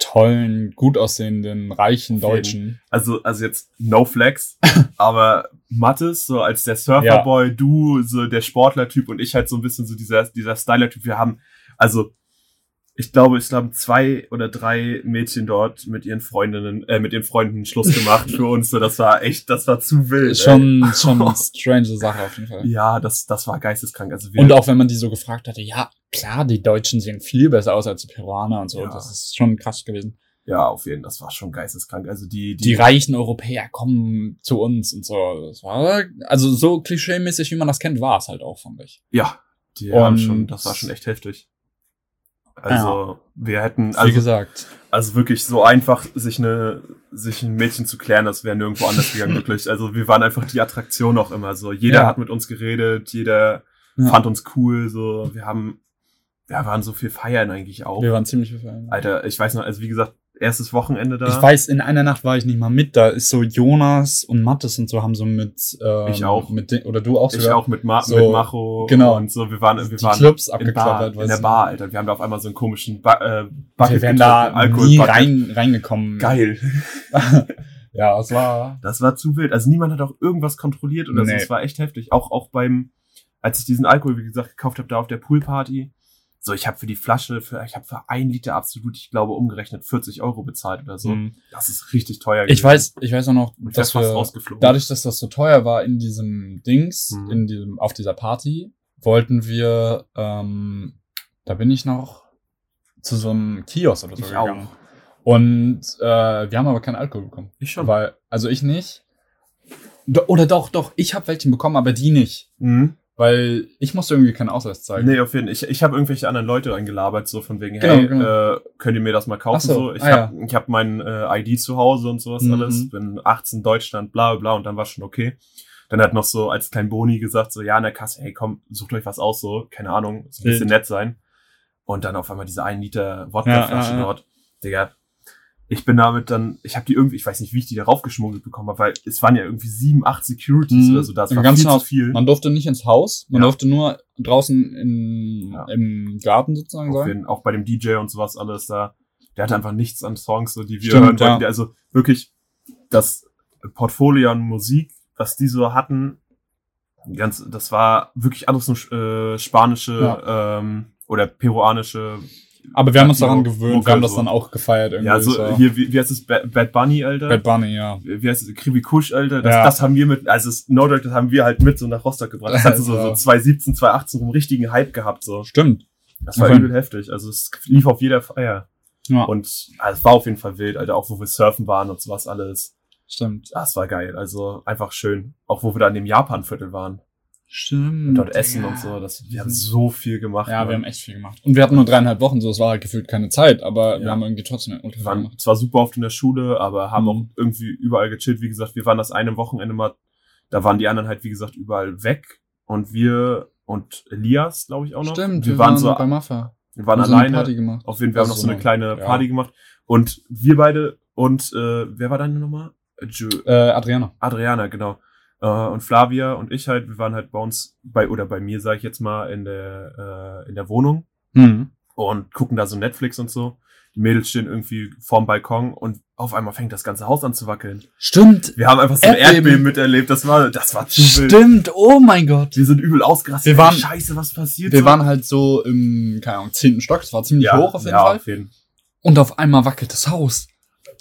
tollen, gut aussehenden, reichen. Deutschen. also, also jetzt no flex, aber Mattes, so als der Surferboy, du, so der Sportler-Typ und ich halt so ein bisschen so dieser, dieser Styler-Typ. Wir haben, also, ich glaube, es haben zwei oder drei Mädchen dort mit ihren Freundinnen, äh, mit ihren Freunden Schluss gemacht für uns. So, das war echt, das war zu wild. Schon, schon eine strange Sache auf jeden Fall. Ey. Ja, das, das war geisteskrank. Also wir, Und auch wenn man die so gefragt hatte, ja, klar, die Deutschen sehen viel besser aus als die Peruaner und so. Ja. Das ist schon krass gewesen. ja, auf jeden Fall, das war schon geisteskrank. Also die, Die reichen Europäer kommen zu uns und so. Das war, also so klischee-mäßig, wie man das kennt, war es halt auch, fand ich. ja, die Und- haben schon, das war schon echt heftig. Also, wir hätten, Wie also, gesagt. Also wirklich so einfach, sich eine, sich ein Mädchen zu klären, das wäre nirgendwo anders gegangen, wirklich. Also wir waren einfach die Attraktion auch immer so. Jeder Ja. hat mit uns geredet, jeder Ja. fand uns cool, so. Wir haben, wir waren so viel feiern eigentlich auch. Wir waren ziemlich befallen. Alter, ich weiß noch, also wie gesagt, erstes Wochenende da. Ich weiß, in einer Nacht war ich nicht mal mit. Da ist so Jonas und Mattes und so haben so mit. Ähm, Ich auch. Mit den, oder du auch ich sogar. auch mit, Ma So, mit Macho genau. und so. Wir waren, wir die waren Clubs in, der Bar, in der. Bar, Alter. Wir haben da auf einmal so einen komischen ba äh, Bucket Wir wären da Alkohol nie Bucket. rein, reingekommen. Geil. Ja, es war. Das war zu wild. Also niemand hat auch irgendwas kontrolliert oder so. Nee. Es war echt heftig. Auch, auch beim, als ich diesen Alkohol, wie gesagt, gekauft habe, da auf der Poolparty. So, ich habe für die Flasche, für, ich habe für ein Liter absolut, ich glaube, umgerechnet 40 Euro bezahlt oder so. Mhm. Das ist richtig teuer. Ich weiß, ich weiß auch noch, Und dass wir, dadurch, dass das so teuer war in diesem Dings, Mhm. in diesem, auf dieser Party, wollten wir, ähm, da bin ich noch zu so einem Kiosk oder so Ich gegangen. auch. Und äh, wir haben aber keinen Alkohol bekommen. Ich schon. Weil, also ich nicht. Do oder doch, doch, ich habe welchen bekommen, aber die nicht. Mhm. Weil ich musste irgendwie keinen Ausweis zeigen. Nee, auf jeden Fall. Ich, ich habe irgendwelche anderen Leute eingelabert, so von wegen, Genau, hey, genau. Äh, könnt ihr mir das mal kaufen? So, so. Ich ah, habe ich hab mein äh, ID zu Hause und sowas Mhm. alles. Bin 18 Deutschland, bla bla bla und dann war schon okay. Dann hat noch so als klein Boni gesagt, so ja, in der Kasse, hey komm, sucht euch was aus, so, keine Ahnung, so ein bisschen nett sein. Und dann auf einmal diese 1 Liter Wodkaflasche Ja, ja, ja. dort. Digga, ich bin damit dann, ich habe die irgendwie, ich weiß nicht, wie ich die da raufgeschmuggelt bekommen habe, weil es waren ja irgendwie sieben, acht Securities Mhm. oder so, das Im war ganzen viel Haus. zu viel. Man durfte nicht ins Haus, man Ja. durfte nur draußen in, Ja. im Garten sozusagen Auf sein. jeden, auch bei dem DJ und sowas alles da. Der hatte einfach nichts an Songs, so, die wir Stimmt, hören ja. wollten. Also wirklich das Portfolio an Musik, was die so hatten, ganz, das war wirklich alles nur äh, spanische ähm, oder peruanische. Aber wir haben uns daran gewöhnt, wir haben das so. dann auch gefeiert irgendwie. Ja, so hier, wie, wie heißt es? Bad, Bunny, Alter. Bad Bunny, ja. wie heißt es? Kribi Kush, Alter. Das, Ja. das haben wir mit, also No Joke, das haben wir halt mit so nach Rostock gebracht. Das hat so, so 2017, 2018 so einen richtigen Hype gehabt, so. Stimmt. Das war Okay. übel heftig. Also es lief auf jeder Feier. Ja, Und also, es war auf jeden Fall wild, Alter, auch wo wir surfen waren und sowas alles. stimmt. Das war geil. Also einfach schön. Auch wo wir da in dem Japan-Viertel waren. Stimmt. Dort essen ja. und so. Das, wir haben so viel gemacht. Ja, Mann. wir haben echt viel gemacht. Und wir hatten nur dreieinhalb Wochen, so es war halt gefühlt keine Zeit, aber wir Ja. haben irgendwie trotzdem ultra wir waren gemacht. zwar super oft in der Schule, aber haben Mhm. auch irgendwie überall gechillt. Wie gesagt, wir waren das eine Wochenende mal, da waren die anderen halt, wie gesagt, überall weg. Und wir und Elias, glaube ich, auch noch. Stimmt, wir, waren, so, bei Maffa. wir waren so eine alleine. Party gemacht. Auf jeden Fall, wir haben noch so eine eine- kleine ja. Party gemacht. Und wir beide und äh, wer war deine Nummer? Ju Äh, Adriana. Adriana, genau. Äh, und Flavia und ich halt, wir waren halt bei uns, bei, oder bei mir, sage ich jetzt mal, in der, äh, in der Wohnung Mhm. und gucken da so Netflix und so. Die Mädels stehen irgendwie vorm Balkon und auf einmal fängt das ganze Haus an zu wackeln. Stimmt. Wir haben einfach so ein Erdbeben. Erdbeben miterlebt. Das war, das war zu wild. Stimmt. Oh mein Gott. Wir sind übel ausgerastet. Wir waren- Scheiße, was passiert? Wir so? waren halt so im, keine Ahnung, zehnten Stock. Das war ziemlich ja, hoch auf jeden ja, Fall. Auf jeden. Und auf einmal wackelt das Haus.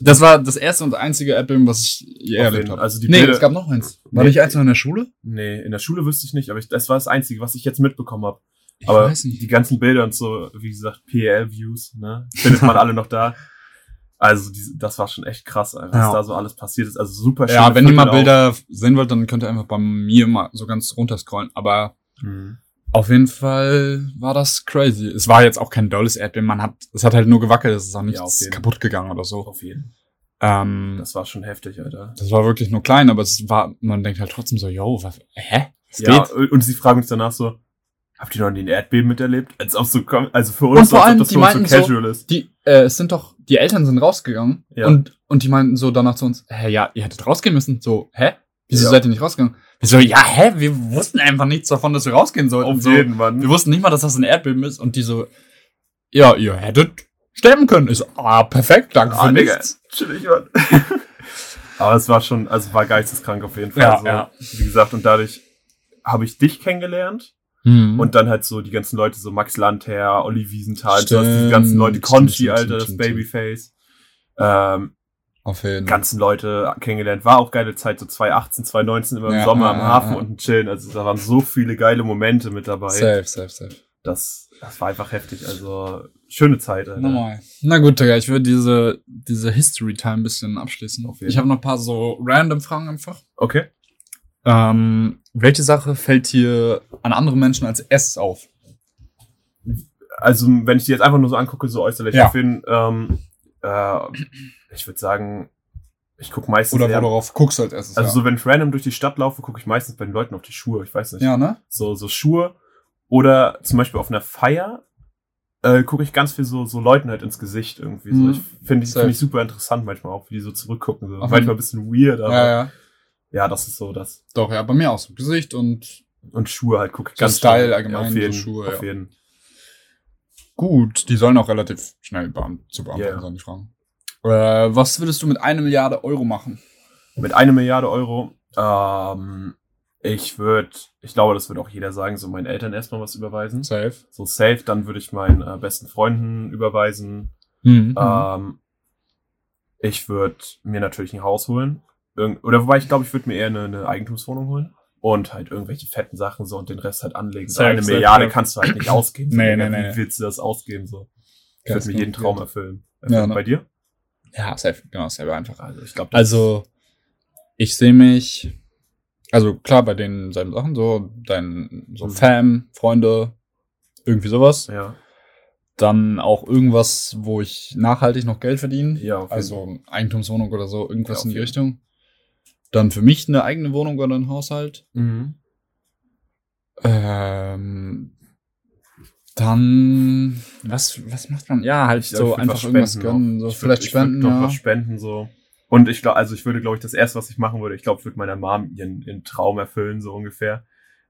Das war das erste und einzige Erdbeben, was ich je erlebt habe. Also die nee, Bilder- es gab noch eins. War Nee. nicht eins noch in der Schule? Nee, in der Schule wüsste ich nicht, aber ich, das war das Einzige, was ich jetzt mitbekommen habe. Ich Aber weiß nicht. die ganzen Bilder und so, wie gesagt, PL-Views, ne, findet man alle noch da. Also die, das war schon echt krass, was Ja. da so alles passiert ist. Also super schön. Ja, wenn ihr mal Bilder sehen wollt, dann könnt ihr einfach bei mir mal so ganz runter scrollen. Aber Mhm. Auf jeden Fall war das crazy. Es war jetzt auch kein dolles Erdbeben. Man hat, es hat halt nur gewackelt. Es ist auch Ja, nichts jeden. kaputt gegangen oder so. Auf jeden. Ähm, Das war schon heftig, Alter. das war wirklich nur klein, aber es war, man denkt halt trotzdem so, yo, was, hä? Was Ja, geht? und sie fragen uns danach so, habt ihr noch ein Erdbeben miterlebt? Als ob so, also für Und uns, vor als ob allem, das die für uns meinten so so- casual ist. Die, äh, es sind doch, die Eltern sind rausgegangen Ja. und, und die meinten so danach zu uns, hä, ja, ihr hättet rausgehen müssen. So, hä? Wieso Ja. seid ihr nicht rausgegangen? So, ja, hä? Wir wussten einfach nichts davon, dass wir rausgehen sollten. Auf so, jeden, Mann. Wir wussten nicht mal, dass das ein Erdbeben ist und die so, ja, ihr hättet sterben können. Ich so, ah, perfekt, danke Ah, für Digga, nichts. chillig, Mann. Aber es war schon, also war geisteskrank auf jeden Fall. Ja, also, ja. Wie gesagt, und dadurch habe ich dich kennengelernt Mhm. und dann halt so die ganzen Leute, so Max Landherr, Olli Wiesenthal, so, die Stimmt, ganzen Leute, stimmt, Conchi, stimmt, Alter, stimmt, das stimmt, Babyface. Ähm, auf jeden Fall. ganzen Leute kennengelernt. War auch geile Zeit, so 2018, 2019 immer im Ja, Sommer am ja, Hafen ja. und chillen. Also da waren so viele geile Momente mit dabei. Safe, safe, safe. Das, das war einfach heftig. Also schöne Zeit. Alter. Normal. Na gut, Digga, ich würde diese, diese History Time ein bisschen abschließen. Auf jeden Ich habe noch ein paar so random Fragen einfach. Okay. Ähm, welche Sache fällt dir an andere Menschen als erstes auf? Also wenn ich die jetzt einfach nur so angucke, so äußerlich, Ja. auf jeden, ähm, äh, ich würde sagen, ich gucke meistens Oder worauf guckst du als erstes? also ja. so wenn ich random durch die Stadt laufe, gucke ich meistens bei den Leuten auf die Schuhe. Ich weiß nicht. ja, ne? So, so Schuhe. Oder zum Beispiel auf einer Feier äh, gucke ich ganz viel so, so Leuten halt ins Gesicht irgendwie. Mhm. So. Ich finde find ich super interessant manchmal auch, wie die so zurückgucken. So. Ach, manchmal ein bisschen weird, aber Ja, ja, ja. das ist so das. Doch, ja, bei mir auch so. Gesicht und Und Schuhe halt gucke ich So ganz Style schnell. allgemein, auf so jeden, Schuhe, auf ja. jeden. gut. Die sollen auch relativ schnell zu beantworten Ja. sein, die Fragen. Äh, was würdest du mit einer Milliarde Euro machen? Mit einer Milliarde Euro, ähm, ich würde, ich glaube, das wird auch jeder sagen, so meinen Eltern erstmal was überweisen. Safe. So safe, dann würde ich meinen äh, besten Freunden überweisen. Mhm. Ähm, ich würde mir natürlich ein Haus holen. Irgend oder wobei ich glaube, ich würde mir eher eine, eine Eigentumswohnung holen. Und halt irgendwelche fetten Sachen so und den Rest halt anlegen. So Safe, eine safe, Milliarde safe. kannst du halt nicht ausgeben. So, Nee, Digga, nee, Wie nee. willst du das ausgeben? So? Ich würde mir jeden. Traum erfüllen. Ja, erfüllen. ne? Bei dir? Ja, safe. Genau, selber einfach. Also ich glaube, Also, ich sehe mich, also klar, bei den selben Sachen, so, dein, so Mhm. Fam, Freunde, irgendwie sowas. ja, Dann auch irgendwas, wo ich nachhaltig noch Geld verdiene. ja, Also Eigentumswohnung oder so, irgendwas Ja, in die Richtung. Dann für mich eine eigene Wohnung oder ein Haushalt. Mhm. Ähm, dann, was, was macht man? Ja, halt Ich so ich einfach was irgendwas spenden gönnen, so Ich vielleicht ich würd spenden, doch ja. was spenden so. Und ich glaube, also ich würde, glaube ich, das erste, was ich machen würde, ich glaube, ich würde meiner Mom ihren, ihren Traum erfüllen, so ungefähr.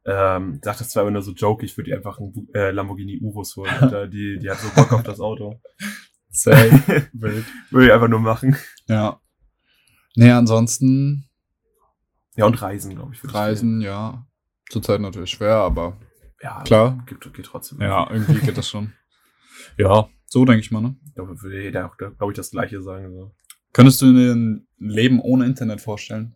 Ähm, sag das zwar immer nur so joke, ich würde ihr einfach einen äh, Lamborghini Urus holen. Alter. Die, die hat so Bock auf das Auto. Safe, wild. Würde ich einfach nur machen. Ja. Nee, ansonsten Ja, und Reisen, glaube ich. würd ich Reisen, ja. Zurzeit natürlich schwer, aber. Ja, klar. Geht, geht trotzdem. Ja, irgendwie geht das schon. Ja, so denke ich mal, ne? Da würde jeder auch, glaube ich, das Gleiche sagen. So. Könntest du dir ein Leben ohne Internet vorstellen?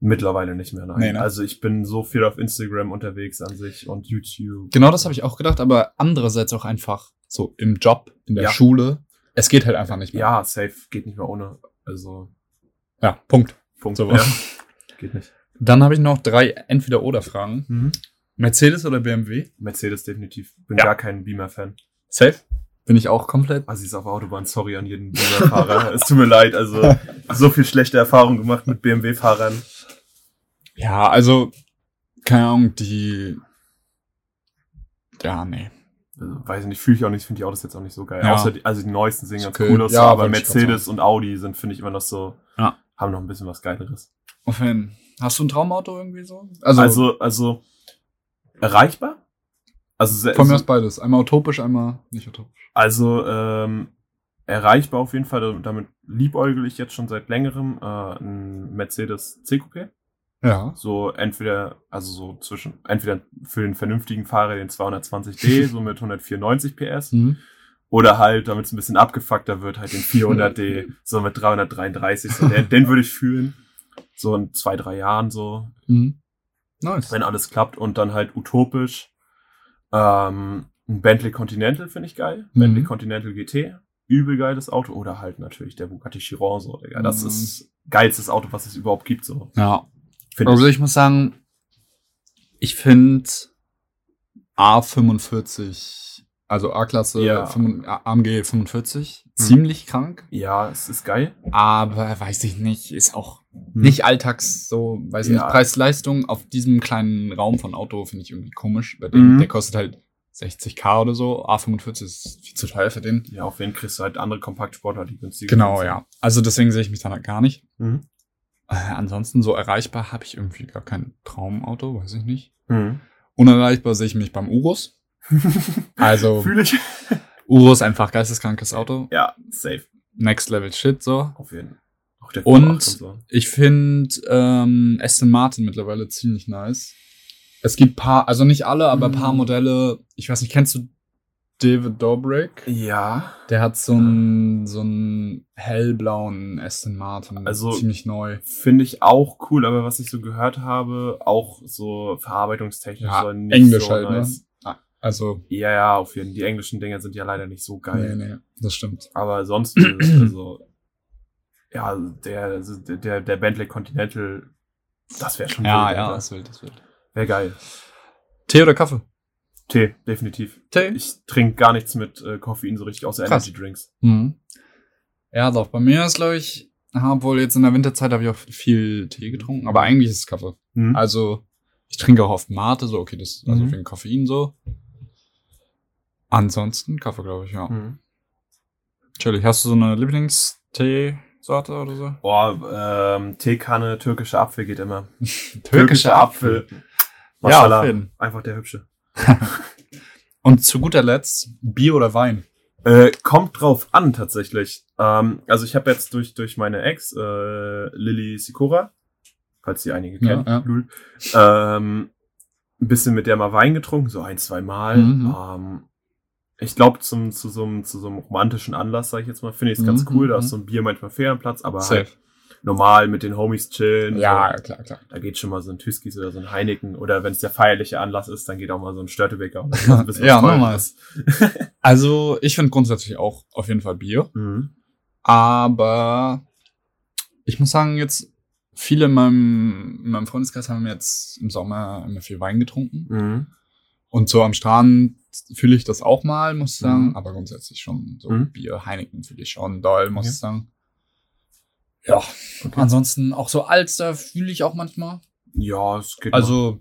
Mittlerweile nicht mehr, nein. Nee, ne? Also ich bin so viel auf Instagram unterwegs an sich und YouTube. Genau das habe ich auch gedacht, aber andererseits auch einfach so im Job, in der Ja. Schule. Es geht halt einfach nicht mehr. Ja, safe geht nicht mehr ohne. Also, Ja, Punkt. Punkt. So. Ja, geht nicht. Dann habe ich noch drei Entweder-Oder-Fragen. Mhm. Mercedes oder BMW? Mercedes definitiv. Bin Ja. gar kein Beamer-Fan. Safe. Bin ich auch komplett. Also ist auf Autobahn, sorry an jeden Beamer-Fahrer. es tut mir leid, also so viel schlechte Erfahrungen gemacht mit BMW-Fahrern. Ja, also, keine Ahnung, die. Ja, nee. Also, weiß ich nicht, fühle ich auch nicht, finde die Autos jetzt auch nicht so geil. Ja. Außer die, also die neuesten sehen ganz okay. cool aus, Ja, aber Mercedes und Audi sind, finde ich, immer noch so, Ja. haben noch ein bisschen was Geileres. Fan. Hast du ein Traumauto irgendwie so? Also, also, also erreichbar? Also, sehr- von mir aus beides. Einmal utopisch, einmal nicht utopisch. Also ähm, erreichbar auf jeden Fall. Damit liebäugel ich jetzt schon seit längerem. Äh, ein Mercedes C-Coupé. Ja. So entweder, also so zwischen, entweder für den vernünftigen Fahrer den 220D, so mit 194 PS, Mhm. oder halt, damit es ein bisschen abgefuckter wird, halt den 400D, so mit 333. So, den, den würde ich fühlen. So in zwei, drei Jahren so, Mhm. Nice. wenn alles klappt. Und dann halt utopisch. Ähm, ein Bentley Continental finde ich geil. Mhm. Bentley Continental GT. Übel geiles Auto. Oder halt natürlich der Bugatti Chiron so, Digga. Das Mhm. ist geilstes Auto, was es überhaupt gibt, so. Ja. Finde Also ich. ich muss sagen, ich finde A45, also A-Klasse, Ja. AMG 45, Mhm. ziemlich krank. Ja, es ist geil. Aber weiß ich nicht, ist auch nicht alltags so, weiß ich Ja. nicht, Preis-Leistung auf diesem kleinen Raum von Auto finde ich irgendwie komisch. Bei dem, Mhm. der kostet halt 60k oder so. A45 ist viel zu teuer für den. Ja, auf Fall kriegst du halt andere Kompaktsportler, die günstiger Genau, sind. ja. Also deswegen sehe ich mich dann halt gar nicht. Mhm. Äh, ansonsten so erreichbar habe ich irgendwie gar kein Traumauto, weiß ich nicht. Mhm. Unerreichbar sehe ich mich beim Urus. Also Fühle ich. Urus einfach geisteskrankes Auto. Ja, safe. Next Level Shit so. Auf jeden Fall. Auch der Und- Q8 und so. Ich finde ähm, Aston Martin mittlerweile ziemlich nice. Es gibt paar, also nicht alle, aber Mhm. paar Modelle. Ich weiß nicht, kennst du David Dobrik? Ja. Der hat so einen so einen hellblauen Aston Martin, Also- ziemlich neu. Finde ich auch cool, aber was ich so gehört habe, auch so verarbeitungstechnisch Ja, soll nicht Englisch so halt, nice. ne? Also Ja, ja, auf jeden Fall. Die englischen Dinger sind ja leider nicht so geil. nee, nee, das stimmt. Aber sonst, also, ja, der, also der, der Bentley Continental, das wäre schon Ja, wild, ja, das will, das will. Wäre geil. Tee oder Kaffee? Tee, definitiv. Tee. Ich trinke gar nichts mit äh, Koffein so richtig, außer Krass. Energy Drinks. Mhm. Ja, doch. Bei mir ist, glaube ich, aha, obwohl jetzt in der Winterzeit habe ich auch viel Tee getrunken, aber eigentlich ist es Kaffee. Mhm. Also, ich trinke auch oft Mate, so, okay, das, also Mhm. wegen Koffein so. Ansonsten Kaffee, glaube ich, ja. Mhm. Chillig. Hast du so eine Lieblingsteesorte oder so? Boah, ähm, Teekanne, türkischer Apfel geht immer. Ja, Mashallah. auf jeden. Einfach der hübsche. Und zu guter Letzt, Bier oder Wein? Äh, kommt drauf an, tatsächlich. Ähm, also ich habe jetzt durch, durch meine Ex, äh, Lilly Sikora, falls die einige Ja, kennen, ja. Lul, ähm, ein bisschen mit der mal Wein getrunken, so ein, zwei Mal. Mhm. Ähm, ich glaube, zum, zu so einem, zu so einem romantischen Anlass, sag ich jetzt mal, finde ich es ganz Mhm, cool. Da mhm. ist so ein Bier manchmal fehl am Platz, aber Safe. halt normal mit den Homies chillen. Ja, so. klar, klar. Da geht schon mal so ein Tüskis oder so ein Heineken. Oder wenn es der feierliche Anlass ist, dann geht auch mal so ein Störtebeker. Ja. Teures. Also, ich finde grundsätzlich auch auf jeden Fall Bier. Mhm. Aber ich muss sagen, jetzt viele in meinem, in meinem Freundeskreis haben jetzt im Sommer immer viel Wein getrunken. Mhm. Und so am Strand fühle ich das auch mal, muss ich sagen. Mhm. Aber grundsätzlich schon so Mhm. Bier, Heineken fühle ich schon doll, muss Okay. ich sagen. Ja, Okay. ansonsten auch so Alster fühle ich auch manchmal. Ja, es geht. Also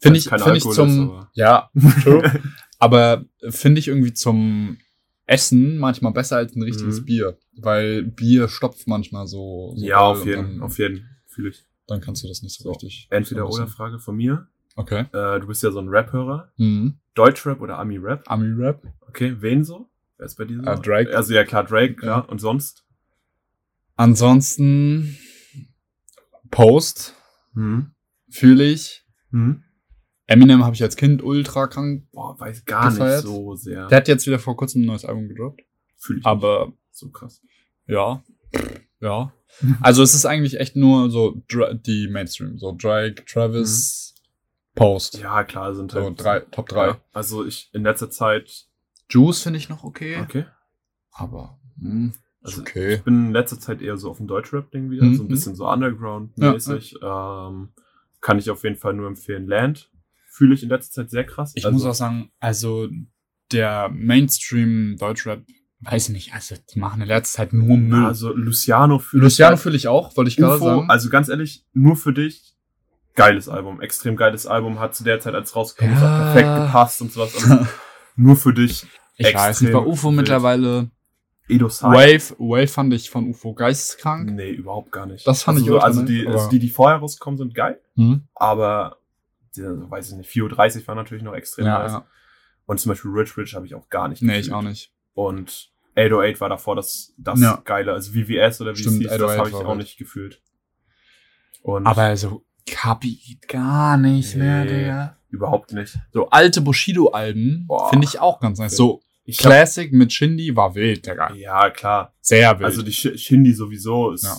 finde ich, finde ich zum, ist, aber- ja, true. aber finde ich irgendwie zum Essen manchmal besser als ein richtiges Mhm. Bier, weil Bier stopft manchmal so. so ja, auf jeden, dann, auf jeden, fühle ich. Dann kannst du das nicht so, So, richtig. Entweder oder Frage von mir. Okay. Äh, du bist ja so ein Rap-Hörer. Mhm. Deutschrap oder Ami-Rap? Ami-Rap. Okay, wen so? Wer ist bei dir so? Äh, Drake. Also ja, klar, Drake, klar. Ja. Und sonst? Ansonsten Post Mhm. fühle ich. Mhm. Eminem habe ich als Kind ultra krank. Boah, weiß gar Gefeiert? nicht so sehr. Der hat jetzt wieder vor kurzem ein neues Album gedroppt. Fühle ich Aber nicht. so krass. ja, ja. Also es ist eigentlich echt nur so die Mainstream, so Drake, Travis, Post. Ja, klar, sind So halt drei, Top 3. Ja, also ich in letzter Zeit. Juice finde ich noch okay, Okay. aber hm, ist Also okay. Ich bin in letzter Zeit eher so auf dem Deutschrap-Ding wieder, Mhm. so ein bisschen so Underground-mäßig. Ähm, kann ich auf jeden Fall nur empfehlen. Land fühle ich in letzter Zeit sehr krass. Ich also, muss auch sagen, also der Mainstream Deutschrap, weiß ich nicht, also die machen in letzter Zeit nur Müll. Also Luciano fühle Luciano ich. fühle ich auch, wollte ich gerade sagen. also ganz ehrlich, nur für dich. Geiles Album, extrem geiles Album, hat zu der Zeit, als rausgekommen ist, auch Ja. perfekt gepasst und sowas. Also nur für dich. ich weiß nicht, bei UFO mittlerweile Edo Sai. Wave, Wave fand ich von UFO geisteskrank. Nee, überhaupt gar nicht. Das fand also ich so, Also die, also die, die vorher rausgekommen sind, geil. Hm? Aber, die, also, weiß ich nicht, 4.30 war natürlich noch extrem Ja, nice. ja. Und zum Beispiel Rich Rich habe ich auch gar nicht Nee, ich auch nicht. Und 808 war davor das, das Ja. Geile. Also VVS oder wie Stimmt, es hieß, das 808 habe ich auch nicht gefühlt. Und Aber also, Kapi geht gar nicht mehr, Nee. Digga. überhaupt nicht. So alte Bushido-Alben finde ich auch ganz nice. So, Ich glaub, Classic mit Shindy war wild, Digga. ja, klar. Sehr wild. Also die Sh Shindy sowieso ist Ja.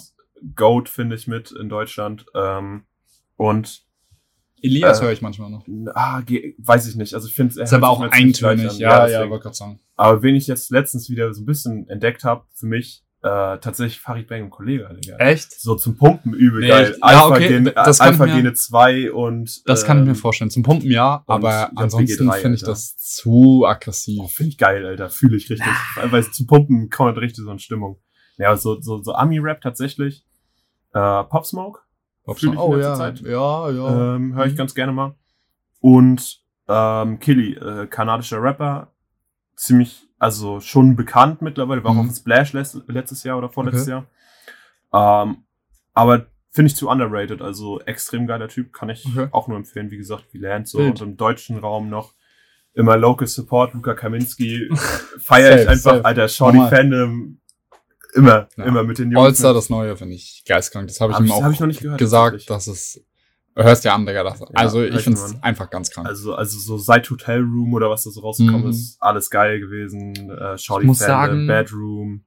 Goat, finde ich, mit in Deutschland. Ähm, und Elias äh, höre ich manchmal noch. ah, weiß ich nicht. Also ich finde es Ist aber auch eintönig. Ja, ja, deswegen. wollte gerade sagen. Aber wen ich jetzt letztens wieder so ein bisschen entdeckt habe, für mich, äh, tatsächlich Farid Bang und Kollege, Digga. Echt? So zum Pumpen übel Nee, geil. ja, Alpha, okay, Gen, das Alpha mir- Gene 2 und Das kann ich mir ähm, vorstellen. Zum Pumpen ja, aber ansonsten PG3, finde ich das zu aggressiv. Oh, Finde ich geil, Alter. Fühle ich richtig. Weil zu pumpen kommt richtig so in Stimmung. Ja, so, so, so Ami-Rap tatsächlich. Äh, Pop Smoke. Ich in oh ja, Zeit. ja, ja. Ähm, Höre ich Mhm. ganz gerne mal. Und ähm, Killy, äh, kanadischer Rapper. Ziemlich, also schon bekannt mittlerweile. War auch Mhm. auf dem Splash letzt, letztes Jahr oder vorletztes Jahr. Ähm, aber finde ich zu underrated. Also extrem geiler Typ. Kann ich Okay. auch nur empfehlen. Wie gesagt, wie Land so. Und im deutschen Raum noch immer Local Support. Luca Kaminski. Feier ich einfach. safe. Alter, Shorty. Fandom. Immer, Ja. immer mit den Jungs. All-Star, das Neue, finde ich geistkrank. Das habe ich Hab ihm ich- auch ich noch nicht gehört, gesagt, dass es. Hörst ja an, Digga. Das, also hör ich finde es einfach ganz krank. Also, also so seit Hotel Room oder was da so rausgekommen Mhm. ist, alles geil gewesen. Äh, Shorty Ich muss Fandom, sagen- Bedroom.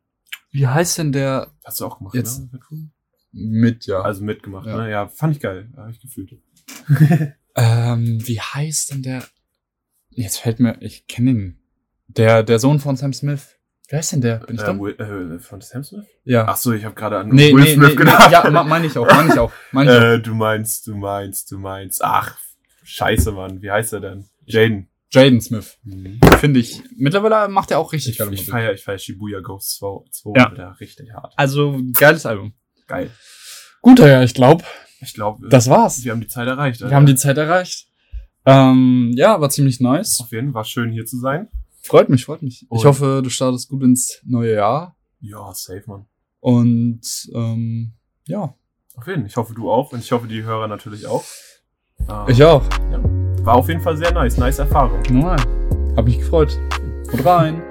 Wie heißt denn der Hast du auch gemacht, Jetzt- ne? Bedroom? mit, ja? Also mitgemacht, Ja. ne? Ja, fand ich geil. Hab ich gefühlt. ähm, wie heißt denn der? Jetzt fällt mir, ich kenne ihn. Der, der Sohn von Sam Smith. Wer ist denn der? Bin ich Äh? Will, äh, von Sam Smith? Ja. Ach so, ich habe gerade an nee, Will nee, Smith nee, gedacht. nee, ja, meine ich auch, meine ich auch, meine ich äh, du meinst, du meinst, du meinst. Ach, scheiße, Mann. Wie heißt er denn? Jaden. Jaden Smith. Mhm. Finde ich. Mittlerweile macht er auch richtig Ich, geile ich Musik. ich feier Shibuya Ghost 2, 2 Ja. Alter, richtig hart. Also, geiles Album. Geil. Gut, ja, ich glaube, Ich glaube, das war's. wir haben die Zeit erreicht. Wir haben die Zeit erreicht. Ähm, ja, war ziemlich nice. Auf jeden Fall war schön hier zu sein. Freut mich, freut mich. Und- Ich hoffe, du startest gut ins neue Jahr. Ja, safe, Mann. Und ähm, ja, Auf jeden Fall. Ich hoffe, du auch. Und ich hoffe, die Hörer natürlich auch. Ähm, ich auch. War auf jeden Fall sehr nice. Nice Erfahrung. Normal. Hab mich gefreut. Und rein.